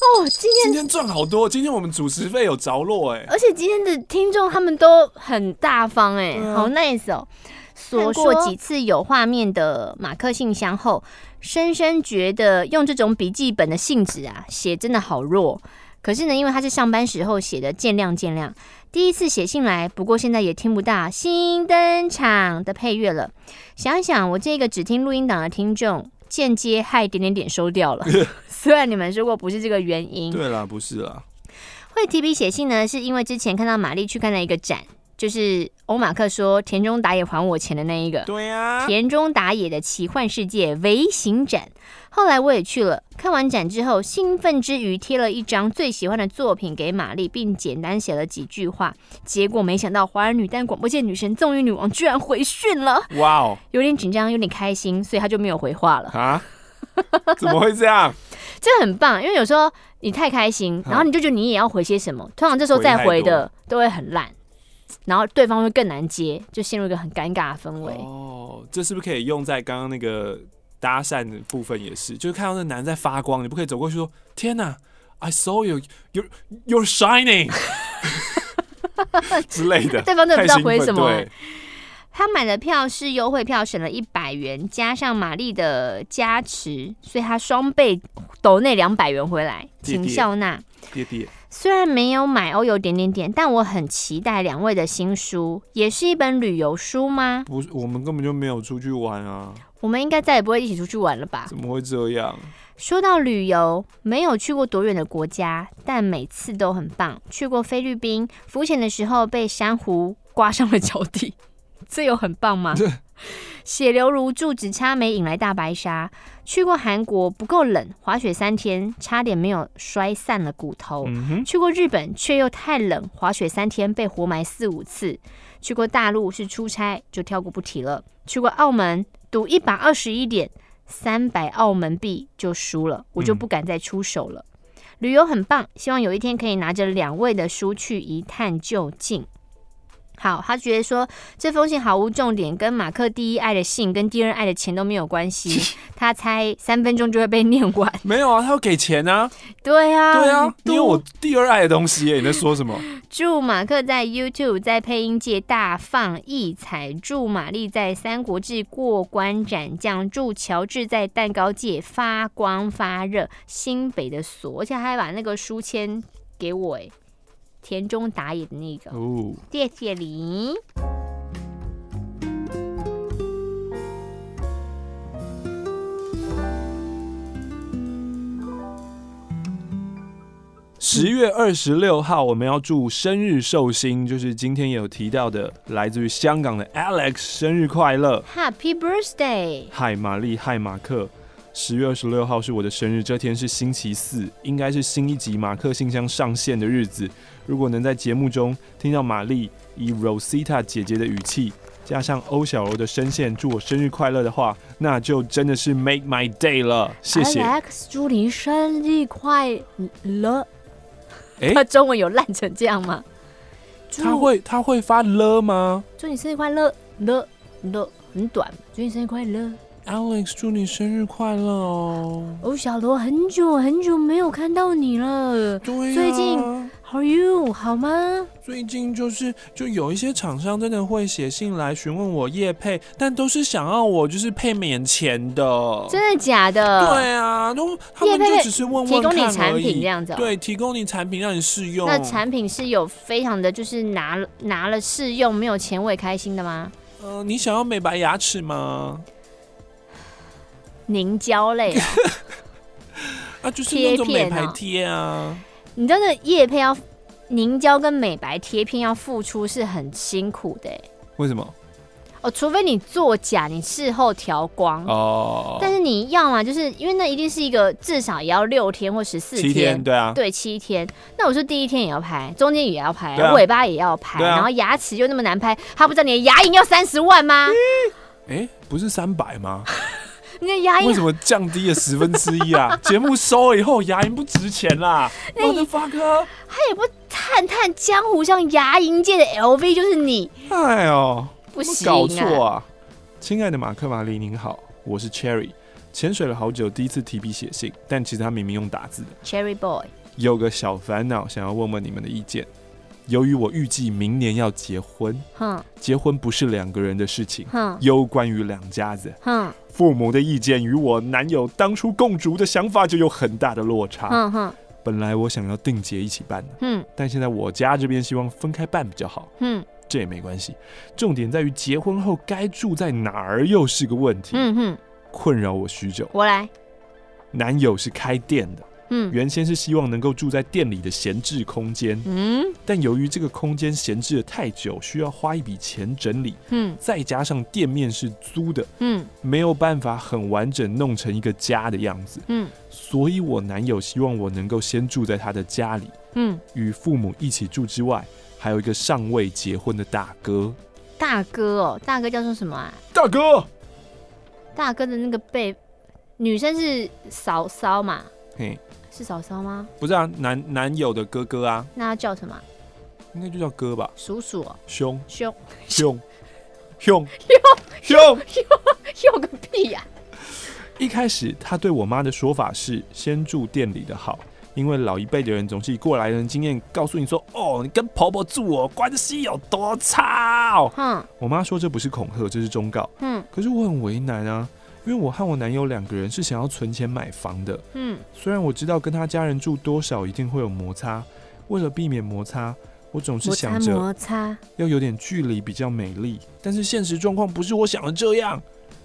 哦，今天今天赚好多！今天我们主持费有着落哎，而且今天的听众他们都很大方哎，嗯、好 nice 哦。说过几次有画面的马克信箱后，深深觉得用这种笔记本的性质啊，写真的好弱。可是呢，因为他是上班时候写的，见谅见谅。第一次写信来，不过现在也听不到新登场的配乐了。想想我这个只听录音档的听众。间接害点点点收掉了，虽然你们说过不是这个原因。对啦，不是啦。会提笔写信呢，是因为之前看到玛丽去看了一个展，就是欧马克说田中打野还我钱的那一个。对啊，田中打野的奇幻世界微型展。后来我也去了，看完展之后，兴奋之余贴了一张最喜欢的作品给玛丽，并简单写了几句话。结果没想到，华人女单广播界女神综艺女王居然回讯了！哇哦，有点紧张，有点开心，所以她就没有回话了啊？怎么会这样？这很棒，因为有时候你太开心，然后你就觉得你也要回些什么，通常这时候再回的都会很烂，然后对方会更难接，就陷入一个很尴尬的氛围。哦，这是不是可以用在刚刚那个？搭讪的部分也是，就是看到那男在发光，你不可以走过去说：“天哪，I saw you, you're you're shining” 之类的。对方都不知道回什么。他买的票是优惠票，省了一百元，加上玛丽的加持，所以他双倍抖那两百元回来，请笑纳。爹爹，虽然没有买欧游点点点，但我很期待两位的新书，也是一本旅游书吗？不是，我们根本就没有出去玩啊。我们应该再也不会一起出去玩了吧？怎么会这样？说到旅游，没有去过多远的国家，但每次都很棒。去过菲律宾，浮潜的时候被珊瑚刮伤了脚底，这有很棒吗？血流如注，只差没引来大白鲨。去过韩国，不够冷，滑雪三天，差点没有摔散了骨头。嗯、去过日本，却又太冷，滑雪三天被活埋四五次。去过大陆是出差，就跳过不提了。去过澳门，赌一把二十一点，三百澳门币就输了，我就不敢再出手了。嗯、旅游很棒，希望有一天可以拿着两位的书去一探究竟。好，他觉得说这封信毫无重点，跟马克第一爱的信跟第二爱的钱都没有关系。他猜三分钟就会被念完。没有啊，他要给钱啊。对啊，对啊，因为我第二爱的东西耶，你在说什么？祝马克在 YouTube 在配音界大放异彩，祝玛丽在三国志过关斩将，祝乔治在蛋糕界发光发热。新北的锁，而且还把那个书签给我哎。田中打野的那个，哦，谢谢你。十月二十六号，我们要祝生日寿星，就是今天也有提到的，来自于香港的 Alex，生日快乐，Happy Birthday！嗨，玛丽，嗨，马克。十月二十六号是我的生日，这天是星期四，应该是新一集马克信箱上线的日子。如果能在节目中听到玛丽以 Rosita 姐姐的语气，加上欧小柔的声线，祝我生日快乐的话，那就真的是 make my day 了。谢谢。Alex，祝你生日快乐。哎，他 中文有烂成这样吗？他会他会发了吗？祝你生日快乐，了了很短。祝你生日快乐。Alex，祝你生日快乐哦！哦小罗，很久很久没有看到你了。对啊，最近 How are you？好吗？最近就是就有一些厂商真的会写信来询问我叶配，但都是想要我就是配免钱的。真的假的？对啊，都他们就只是问问。提供你产品这样子。对，提供你产品让你试用。那产品是有非常的就是拿拿了试用没有钱我也开心的吗？嗯、呃，你想要美白牙齿吗？凝胶类啊，啊，就是那种美白贴啊。你知道那业配要凝胶跟美白贴片要付出是很辛苦的。为什么？哦，除非你作假，你事后调光哦。但是你要嘛，就是因为那一定是一个至少也要六天或十四天，七天，对啊，对，七天。那我说第一天也要拍，中间也要拍，啊、尾巴也要拍，啊、然后牙齿又那么难拍，他不知道你的牙龈要三十万吗？哎、欸，不是三百吗？你的牙龈为什么降低了十分之一啊？节目收了以后，牙龈不值钱啦！我的发哥，他也不探探江湖上牙龈界的 LV 就是你。哎呦，不行啊！搞错啊！亲爱的马克玛丽，您好，我是 Cherry。潜水了好久，第一次提笔写信，但其实他明明用打字的。Cherry Boy 有个小烦恼，想要问问你们的意见。由于我预计明年要结婚，哼，结婚不是两个人的事情，哼，攸关于两家子，哼。父母的意见与我男友当初共筑的想法就有很大的落差。本来我想要定结一起办的，嗯，但现在我家这边希望分开办比较好。嗯，这也没关系，重点在于结婚后该住在哪儿又是个问题。嗯哼，困扰我许久。我来，男友是开店的。嗯，原先是希望能够住在店里的闲置空间，嗯，但由于这个空间闲置了太久，需要花一笔钱整理，嗯，再加上店面是租的，嗯，没有办法很完整弄成一个家的样子，嗯，所以我男友希望我能够先住在他的家里，嗯，与父母一起住之外，还有一个尚未结婚的大哥，大哥哦，大哥叫做什么啊？大哥，大哥的那个被，女生是嫂嫂嘛？嘿。是嫂嫂吗？不是啊，男男友的哥哥啊。那他叫什么？应该就叫哥吧。叔叔。兄兄兄兄 兄兄兄个屁呀！一开始他对我妈的说法是先住店里的好，因为老一辈的人总是以过来人经验告诉你说：“哦，你跟婆婆住哦，关系有多差。”哼，我妈说这不是恐吓，这是忠告。嗯，可是我很为难啊。因为我和我男友两个人是想要存钱买房的，嗯，虽然我知道跟他家人住多少一定会有摩擦，为了避免摩擦，我总是想着摩擦要有点距离比较美丽，但是现实状况不是我想的这样。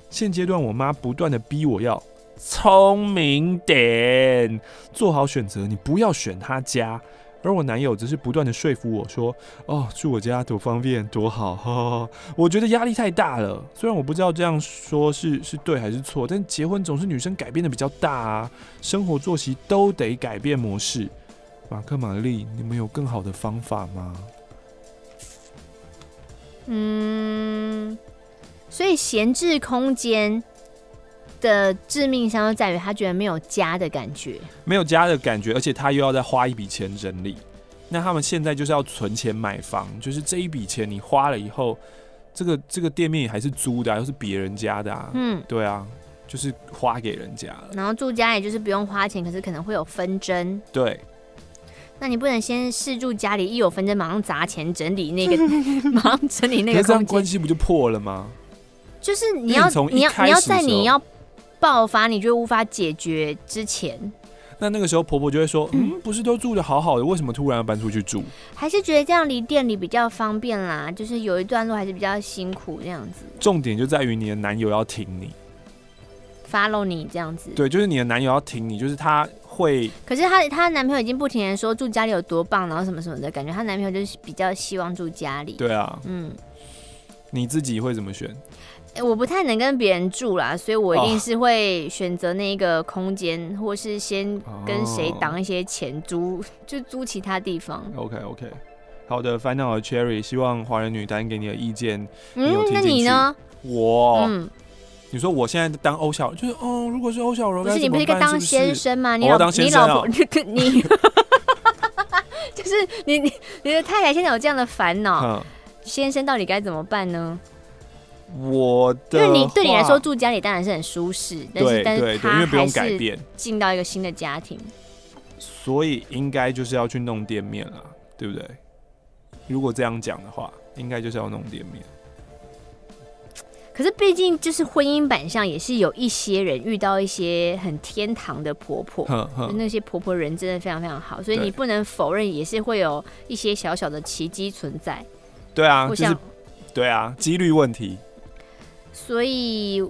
现阶段我妈不断的逼我要聪明点，做好选择，你不要选他家。而我男友则是不断的说服我说：“哦，住我家多方便多好。”我觉得压力太大了。虽然我不知道这样说是是对还是错，但结婚总是女生改变的比较大啊，生活作息都得改变模式。马克、玛丽，你们有更好的方法吗？嗯，所以闲置空间的致命伤就在于他觉得没有家的感觉，没有家的感觉，而且他又要再花一笔钱整理。那他们现在就是要存钱买房，就是这一笔钱你花了以后，这个这个店面还是租的啊，又是别人家的啊。嗯，对啊，就是花给人家了。然后住家也就是不用花钱，可是可能会有纷争。对。那你不能先试住家里，一有纷争马上砸钱整理那个，马上整理那个这样，关系不就破了吗？就是你要你要你要在你要爆发你就无法解决之前，那那个时候婆婆就会说，嗯，不是都住的好好的，为什么突然要搬出去住？还是觉得这样离店里比较方便啦，就是有一段路还是比较辛苦这样子。重点就在于你的男友要挺你，follow 你这样子。对，就是你的男友要挺你，就是他。会，可是她她男朋友已经不停的说住家里有多棒，然后什么什么的感觉，她男朋友就是比较希望住家里。对啊，嗯，你自己会怎么选？欸，我不太能跟别人住啦，所以我一定是会选择那个空间，或是先跟谁挡一些钱租，就租其他地方。OK OK，好的，烦恼的 Cherry，希望华人女单给你的意见，嗯，那你呢？我，嗯。你说我现在当欧小，就是哦，如果是欧小柔，不是你不是一个当先生吗？你老你老婆，你，你就是你你你的太太现在有这样的烦恼，嗯、先生到底该怎么办呢？我的，因为你对你来说住家里当然是很舒适，但是但是他因为不用改变，进到一个新的家庭，所以应该就是要去弄店面了，对不对？如果这样讲的话，应该就是要弄店面。可是毕竟就是婚姻版上也是有一些人遇到一些很天堂的婆婆，就那些婆婆人真的非常非常好，所以你不能否认也是会有一些小小的奇迹存在。对啊，就是对啊，几率问题。所以。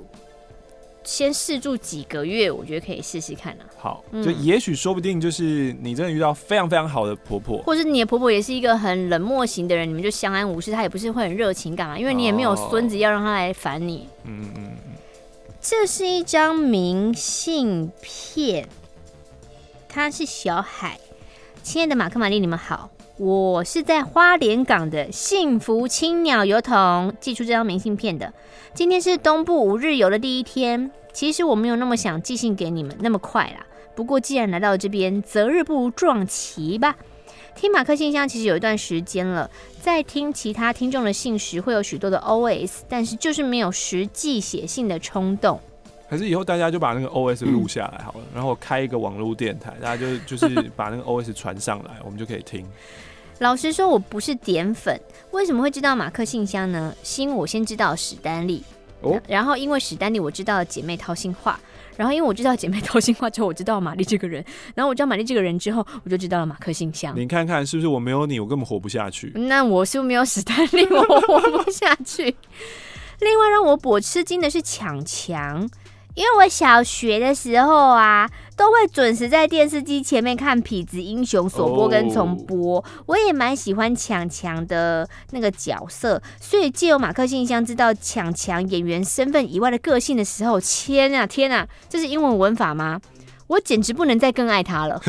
先试住几个月，我觉得可以试试看呢、啊。好，就也许说不定就是你真的遇到非常非常好的婆婆，或者你的婆婆也是一个很冷漠型的人，你们就相安无事，她也不是会很热情干嘛，因为你也没有孙子要让她来烦你。嗯嗯嗯。这是一张明信片，他是小海，亲爱的马克玛丽，你们好，我是在花莲港的幸福青鸟邮筒寄出这张明信片的。今天是东部五日游的第一天，其实我没有那么想寄信给你们那么快啦。不过既然来到这边，择日不如撞期吧。听马克信箱其实有一段时间了，在听其他听众的信时会有许多的 OS，但是就是没有实际写信的冲动。还是以后大家就把那个 OS 录下来好了，嗯、然后开一个网络电台，大家就就是 把那个 OS 传上来，我们就可以听。老实说，我不是点粉，为什么会知道马克信箱呢？是因为我先知道史丹利，哦，然后因为史丹利，我知道姐妹掏心话，然后因为我知道姐妹掏心话之后，我知道玛丽这个人，然后我知道玛丽这个人之后，我就知道了马克信箱。你看看是不是我没有你，我根本活不下去？那我是不是没有史丹利，我活不下去。另外让我颇吃惊的是抢强。因为我小学的时候啊，都会准时在电视机前面看《痞子英雄》首播跟重播。Oh. 我也蛮喜欢强强的那个角色，所以借由马克信箱知道强强演员身份以外的个性的时候，天啊天啊，这是英文文法吗？我简直不能再更爱他了。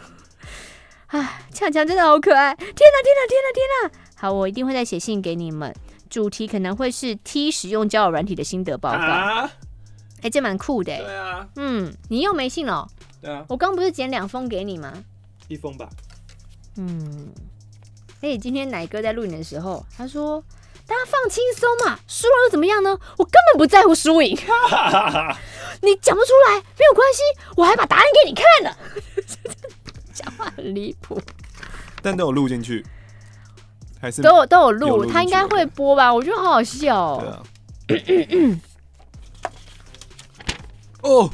啊，强强真的好可爱！天哪天哪天哪天哪！好，我一定会再写信给你们，主题可能会是 T 使用交友软体的心得报告。啊哎、欸，这蛮酷的。对啊，嗯，你又没信了。对啊，我刚不是剪两封给你吗？一封吧。嗯。哎、欸，今天奶哥在录影的时候，他说：“大家放轻松嘛，输了又怎么样呢？我根本不在乎输赢。你讲不出来没有关系，我还把答案给你看呢。讲话很离谱。但都有录进去，还是都有都有录，他应该会播吧？我觉得好好笑、喔。对啊。哦，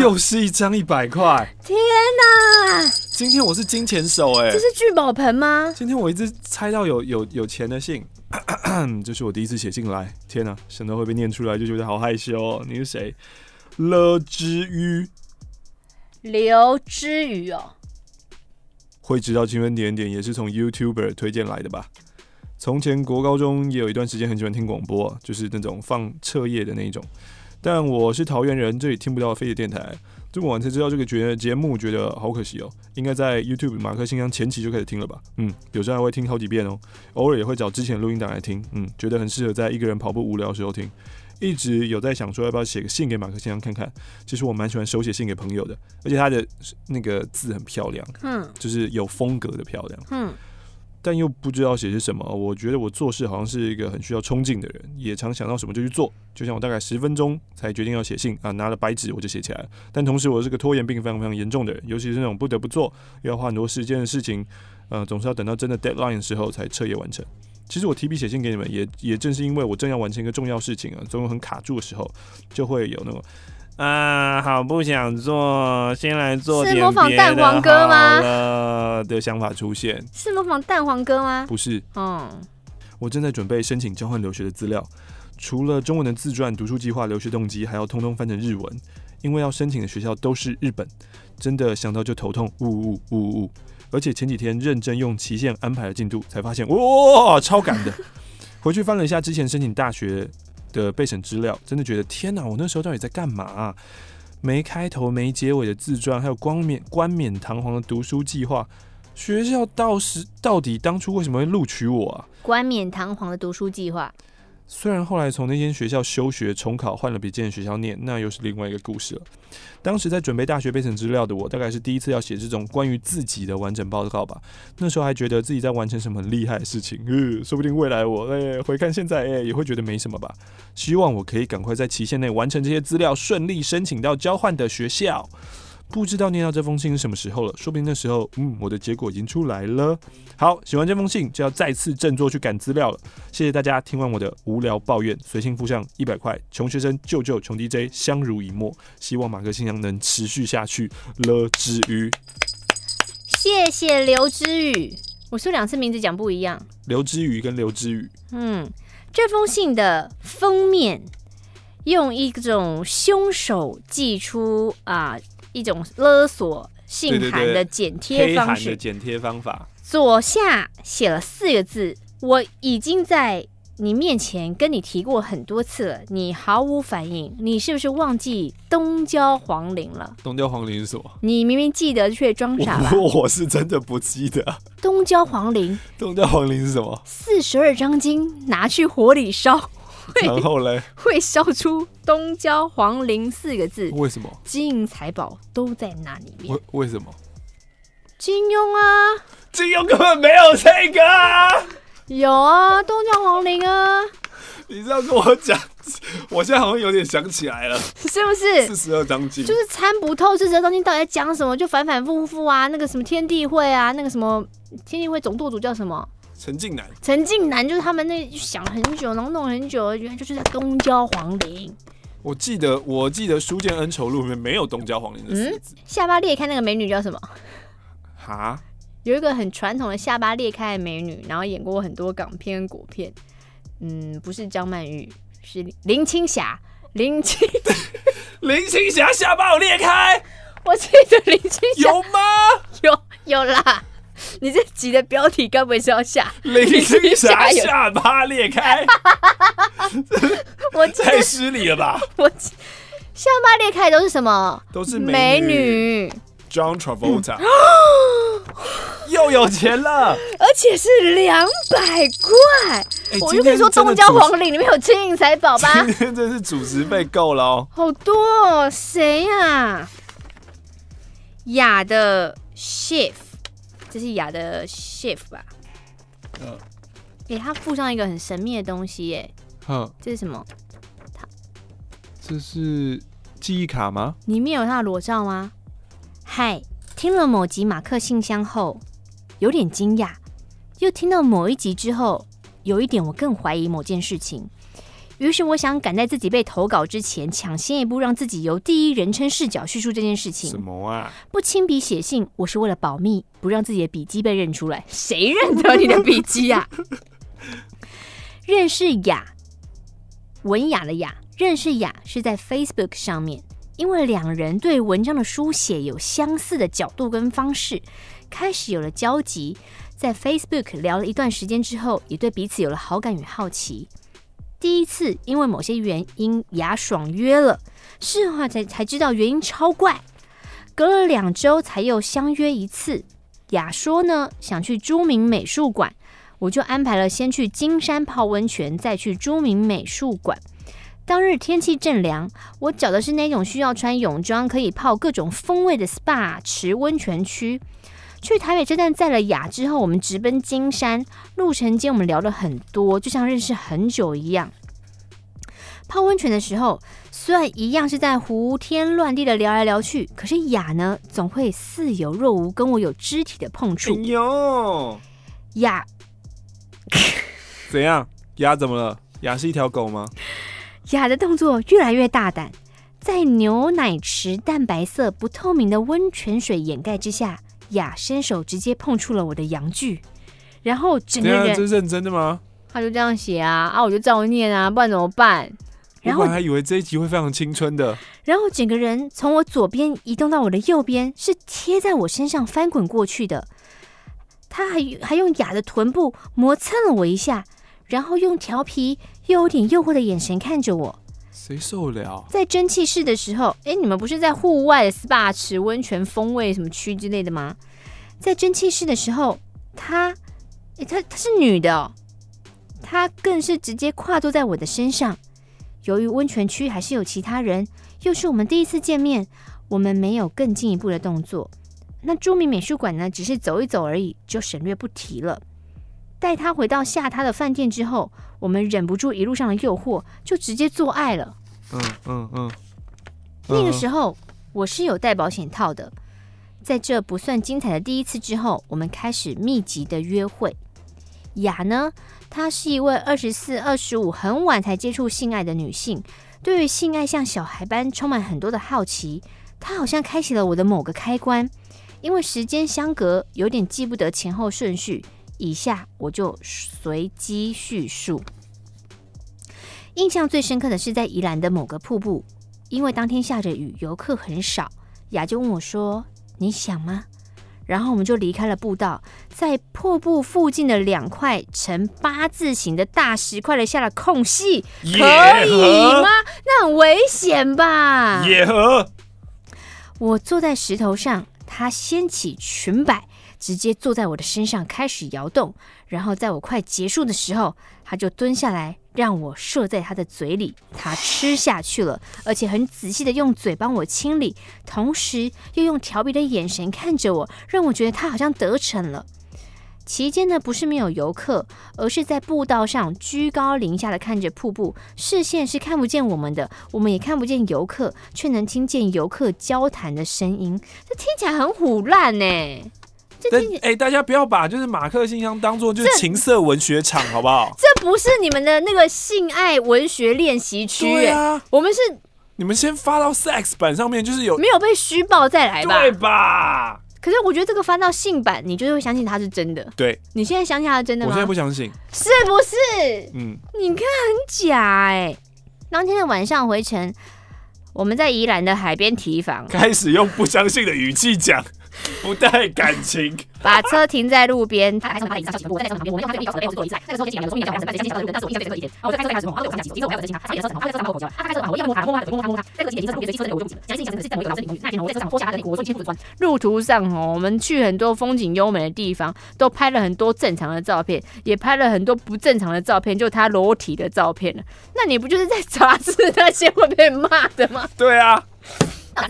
又是一张一百块！天哪！今天我是金钱手哎，这是聚宝盆吗？今天我一直猜到有有有钱的信，这是我第一次写信来。天哪，想到会被念出来就觉得好害羞哦。你是谁？乐之鱼，刘之鱼哦。会知道青分点点也是从 YouTuber 推荐来的吧？从前国高中也有一段时间很喜欢听广播，就是那种放彻夜的那一种。但我是桃园人，这里听不到飞碟电台。这么晚才知道这个节节目，觉得好可惜哦。应该在 YouTube 马克信箱前期就开始听了吧？嗯，有时候还会听好几遍哦。偶尔也会找之前录音档来听，嗯，觉得很适合在一个人跑步无聊的时候听。一直有在想说要不要写个信给马克信箱看看。其实我蛮喜欢手写信给朋友的，而且他的那个字很漂亮，嗯，就是有风格的漂亮，嗯。但又不知道写些什么。我觉得我做事好像是一个很需要冲劲的人，也常想到什么就去做。就像我大概十分钟才决定要写信啊，拿了白纸我就写起来。但同时我是个拖延病非常非常严重的人，尤其是那种不得不做要花很多时间的事情，呃，总是要等到真的 deadline 的时候才彻夜完成。其实我提笔写信给你们，也也正是因为我正要完成一个重要事情啊，总有很卡住的时候，就会有那种。啊，好不想做，先来做。是模仿蛋黄哥吗？的想法出现。是模仿蛋黄哥吗？不是。嗯，我正在准备申请交换留学的资料，除了中文的自传、读书计划、留学动机，还要通通翻成日文，因为要申请的学校都是日本，真的想到就头痛，呜呜呜呜呜。而且前几天认真用期限安排了进度，才发现哇，超赶的。回去翻了一下之前申请大学的备审资料，真的觉得天哪！我那时候到底在干嘛？没开头没结尾的自传，还有光冕冠冕堂皇的读书计划，学校到时到底当初为什么会录取我啊？冠冕堂皇的读书计划。虽然后来从那间学校休学重考，换了别间学校念，那又是另外一个故事了。当时在准备大学备审资料的我，大概是第一次要写这种关于自己的完整报告吧。那时候还觉得自己在完成什么很厉害的事情，呃，说不定未来我诶、回看现在诶、也会觉得没什么吧。希望我可以赶快在期限内完成这些资料，顺利申请到交换的学校。不知道念到这封信是什么时候了，说不定那时候，嗯，我的结果已经出来了。好，写完这封信就要再次振作去赶资料了。谢谢大家听完我的无聊抱怨，随信附上一百块，穷学生救救穷 DJ，相濡以沫。希望马克信箱能持续下去了。之余，谢谢刘之宇，我说两次名字讲不一样，刘之宇跟刘之宇。嗯，这封信的封面用一种凶手寄出啊。一种勒索信函的剪贴方式，剪贴方法。左下写了四个字：“我已经在你面前跟你提过很多次了，你毫无反应，你是不是忘记东郊皇陵了？”东郊皇陵是什么？你明明记得却装傻吧？我，我是真的不记得。东郊皇陵，东郊皇陵是什么？四十二章经拿去火里烧。然后嘞，会烧出“东郊皇陵”四个字。为什么？金银财宝都在那里面。为为什么？金庸啊，金庸根本没有这个啊。有啊，东郊皇陵啊。你这样跟我讲，我现在好像有点想起来了，是不是？四十二章经，就是参不透四十二章经到底在讲什么，就反反复复啊。那个什么天地会啊，那个什么天地会总舵主叫什么？陈近南，陈近南就是他们那想了很久，然后弄很久，原来就是在东郊皇陵。我记得，我记得《书剑恩仇录》里面没有东郊皇陵的。嗯，下巴裂开那个美女叫什么？哈？有一个很传统的下巴裂开的美女，然后演过很多港片、国片。嗯，不是张曼玉，是林青霞。林青，林青霞下巴有裂开？我记得林青霞有吗？有，有啦。你这集的标题该不会是要下林青霞下巴裂开？我太失礼了吧！我下巴裂开都是什么？都是美女。John Travolta 又有钱了，而且是两百块。我就跟你说，东郊皇陵里面有金银财宝吧？今天真是主持费够了哦，好多哦。谁呀？雅的 chef。这是雅的 shift 吧？嗯，给他附上一个很神秘的东西耶。哼，这是什么？他这是记忆卡吗？里面有他的裸照吗？嗨，听了某集马克信箱后，有点惊讶；又听到某一集之后，有一点我更怀疑某件事情。于是我想赶在自己被投稿之前，抢先一步让自己由第一人称视角叙述这件事情。什么啊？不亲笔写信，我是为了保密，不让自己的笔迹被认出来。谁认得你的笔迹呀？认识雅，文雅的雅，认识雅是在 Facebook 上面，因为两人对文章的书写有相似的角度跟方式，开始有了交集。在 Facebook 聊了一段时间之后，也对彼此有了好感与好奇。第一次因为某些原因，雅爽约了，事后才才知道原因超怪。隔了两周才又相约一次，雅说呢想去朱明美术馆，我就安排了先去金山泡温泉，再去朱明美术馆。当日天气正凉，我找的是那种需要穿泳装可以泡各种风味的 SPA 池温泉区。去台北车站载了雅之后，我们直奔金山。路程间我们聊了很多，就像认识很久一样。泡温泉的时候，虽然一样是在胡天乱地的聊来聊去，可是雅呢，总会似有若无跟我有肢体的碰触。哎呦，雅，怎样？雅怎么了？雅是一条狗吗？雅的动作越来越大胆，在牛奶池淡白色不透明的温泉水掩盖之下。雅伸手直接碰触了我的阳具，然后整个人，这是认真的吗？他就这样写啊啊，我就照念啊，不然怎么办？然后我还以为这一集会非常青春的。然后整个人从我左边移动到我的右边，是贴在我身上翻滚过去的。他还还用雅的臀部磨蹭了我一下，然后用调皮又有点诱惑的眼神看着我。谁受得了？在蒸汽室的时候，哎，你们不是在户外的 SPA 池温泉风味什么区之类的吗？在蒸汽室的时候，她，哎，她她是女的哦，她更是直接跨坐在我的身上。由于温泉区还是有其他人，又是我们第一次见面，我们没有更进一步的动作。那著名美术馆呢，只是走一走而已，就省略不提了。带他回到下榻的饭店之后，我们忍不住一路上的诱惑，就直接做爱了。嗯嗯嗯。那个时候我是有带保险套的。在这不算精彩的第一次之后，我们开始密集的约会。雅呢，她是一位二十四、二十五很晚才接触性爱的女性，对于性爱像小孩般充满很多的好奇。她好像开启了我的某个开关。因为时间相隔，有点记不得前后顺序。以下我就随机叙述。印象最深刻的是在宜兰的某个瀑布，因为当天下着雨，游客很少。雅就问我说：“你想吗？”然后我们就离开了步道，在瀑布附近的两块呈八字形的大石块的下了空隙，可以吗？那很危险吧？野河。我坐在石头上，他掀起裙摆。直接坐在我的身上开始摇动，然后在我快结束的时候，他就蹲下来让我射在他的嘴里，他吃下去了，而且很仔细的用嘴帮我清理，同时又用调皮的眼神看着我，让我觉得他好像得逞了。期间呢，不是没有游客，而是在步道上居高临下的看着瀑布，视线是看不见我们的，我们也看不见游客，却能听见游客交谈的声音，这听起来很唬烂呢。哎、欸，大家不要把就是马克信箱当做就是情色文学场，好不好？这不是你们的那个性爱文学练习区，对啊，我们是你们先发到 sex 版上面，就是有没有被虚报再来吧？对吧？可是我觉得这个翻到性版，你就会相信它是真的。对，你现在相信它是真的吗？我现在不相信，是不是？嗯，你看很假哎、欸。当天的晚上回程，我们在宜兰的海边提防，开始用不相信的语气讲。不带感情，把车停在路边。他还从他的椅子上翘起臀部，在车旁边。我们用他最有钥匙的背后是坐椅子。这个时候，接起来有中医的小孩，在前面小的人，但是我印象最深刻的一点。然后我就开车开始，然后我就开始，其实我还有在惊他，他也在车上，他在车上把我口交，他开车把我一摸他，摸他摸他摸他。在这个节点，车别的机车在我就不记得。详细印象是在某一个老师领域。那天我在车上脱下他的内裤，我说你先裤子穿。路途上哦，我们去很多风景优美的地方，都拍了很多正常的照片，也拍了很多不正常的照片，就他裸体的照片了。那你不就是在杂志那些会被骂的吗？对啊。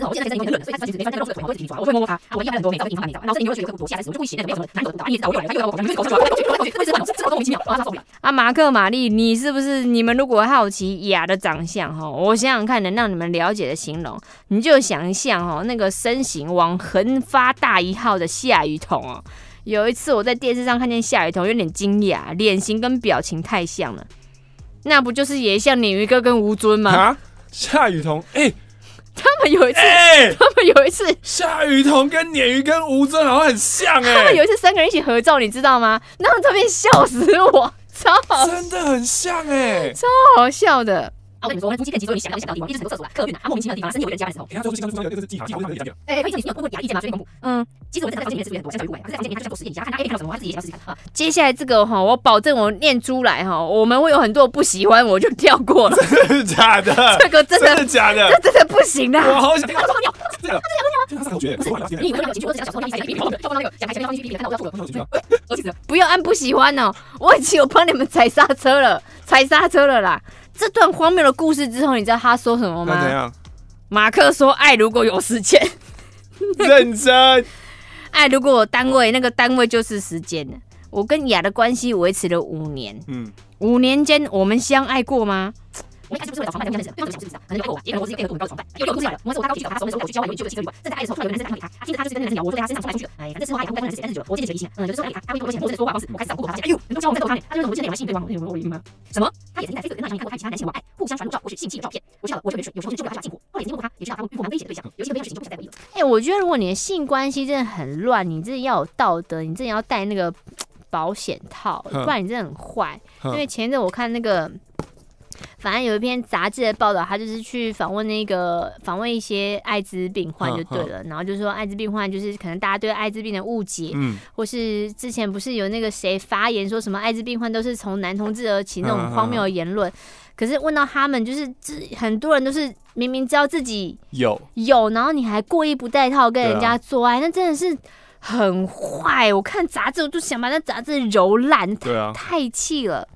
我现在在身体有点冷，所以他其实没穿那个露出的腿，毛会自己抓。我会摸摸他，我会要很多美照，会影响美照。然后身体又觉得有个多下来时，我就故意写那个没有什么难得的答案，一直找我又来，他又来我来，搞出来，搞出来，会这么这么莫名其妙，啊，受不了。啊，马克、玛丽，你是不是？你们如果好奇雅的长相哈，我想想看，能让你们了解的形容，你就想象哈，那个身形往横发大一号的夏雨桐哦。有一次我在电视上看见夏雨桐，有点惊讶，脸型跟表情太像了，那不就是也像鲶鱼哥跟吴尊吗？啊，夏雨桐，哎、欸。他们有一次，欸、他们有一次，夏雨桐跟鲶鱼跟吴尊好像很像哎、欸。他们有一次三个人一起合照，你知道吗？那照片笑死我，超好，真的很像哎、欸，超好笑的。我跟你说，我们夫妻更急，所以你想到就想到地方，一直是厕所啊、客运啊，莫名其妙的地方，甚至有人家的时候。哎，他说是刚刚说这个是技巧，技巧是怎样的？哎，可以像你有过过雅意见吗？随便公布。嗯，其实我在这房间里面是不是很多，像小鱼鬼，可是在房间里面他就像做实验一样，看他 A 片看到什么，他自己也想试试看啊。接下来这个哈，我保证我念出来哈，我们会有很多不喜欢，我就跳过了。真的假的？这个真的，假的？这真的不行的。我好想听。他说他尿，这个，这个他是。你以为那个情绪，我只想小时候那一集，跳到那个讲台前面放进去，看到我要吐了。不要按不喜欢哦，我已经有帮你们踩刹车了，踩刹车了啦。这段荒谬的故事之后，你知道他说什么吗？怎样？马克说：“爱如果有时间，认真。爱如果有单位，那个单位就是时间。我跟雅的关系维持了五年，嗯，五年间我们相爱过吗？”我一开始不是为了找床伴，这样认识，对方就是想认识，可能有爱过我，也可能我是一个配合度很高的床伴。又又故事来了，某次我搭高铁找他，说那时候我去郊外有一句有七个旅馆，正在爱的时候，突然有男生打电话给他，他听着他就是跟那个人聊，我说对他身上冲来冲去的，哎，反正事后爱，他不该问的事情，但是久了，我渐渐觉得疑心，嗯，有的时候爱他，他会跟我说钱，我在说话方式，我开始找过他，发现哎呦，你都教我在逗他，他就说我们之间有来吸引对方，有有有吗？什么？他也曾经在 Facebook 上面看过他与其他男性玩爱，互相传入照或是性器的照片，我知道了，我特别蠢，有时候就受不了他这把辛苦，后来也经过他，也知道他会遇过蛮危险的对象，有些朋友事情就不想再回忆了。哎，我觉得如果你的性关系真的很乱，你真的要有道德，你真的要带那个保险套，不然你真的很坏。因为前一阵我看那个。反正有一篇杂志的报道，他就是去访问那个访问一些艾滋病患就对了，然后就说艾滋病患就是可能大家对艾滋病的误解，嗯，或是之前不是有那个谁发言说什么艾滋病患都是从男同志而起那种荒谬的言论，可是问到他们，就是很多人都是明明知道自己有。有，然后你还故意不带套跟人家做爱，那真的是很坏。我看杂志我就想把那杂志揉烂，对啊，太气了。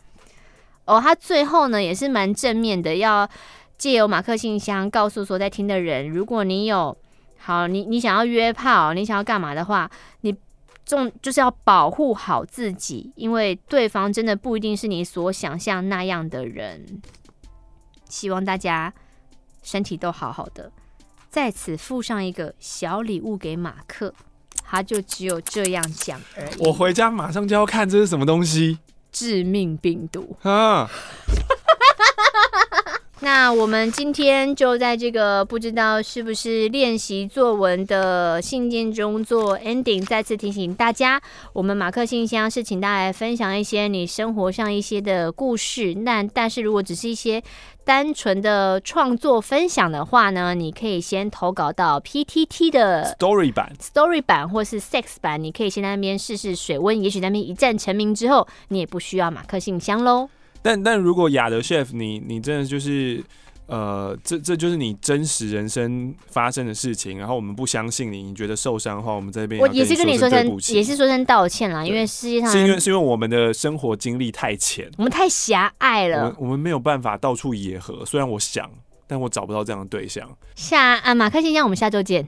哦，他最后呢也是蛮正面的，要借由马克信箱告诉所在听的人，如果你有好，你你想要约炮，你想要干嘛的话，你重就是要保护好自己，因为对方真的不一定是你所想象那样的人。希望大家身体都好好的，在此附上一个小礼物给马克，他就只有这样讲而已。我回家马上就要看这是什么东西。致命病毒！那我们今天就在这个不知道是不是练习作文的信件中做 ending，再次提醒大家，我们马克信箱是请大家来分享一些你生活上一些的故事。那但是如果只是一些单纯的创作分享的话呢，你可以先投稿到 PTT 的 Story 版、Story 版或是 Sex 版，你可以先在那边试试水温，也许那边一战成名之后，你也不需要马克信箱喽。但但如果雅德 chef，你你真的就是，呃，这这就是你真实人生发生的事情，然后我们不相信你，你觉得受伤的话，我们这边我也是跟你说声，也是说声道歉啦，因为世界上是因为是因为我们的生活经历太浅，我们太狭隘了，我们我们没有办法到处野合，虽然我想，但我找不到这样的对象。下啊，马克先生，我们下周见。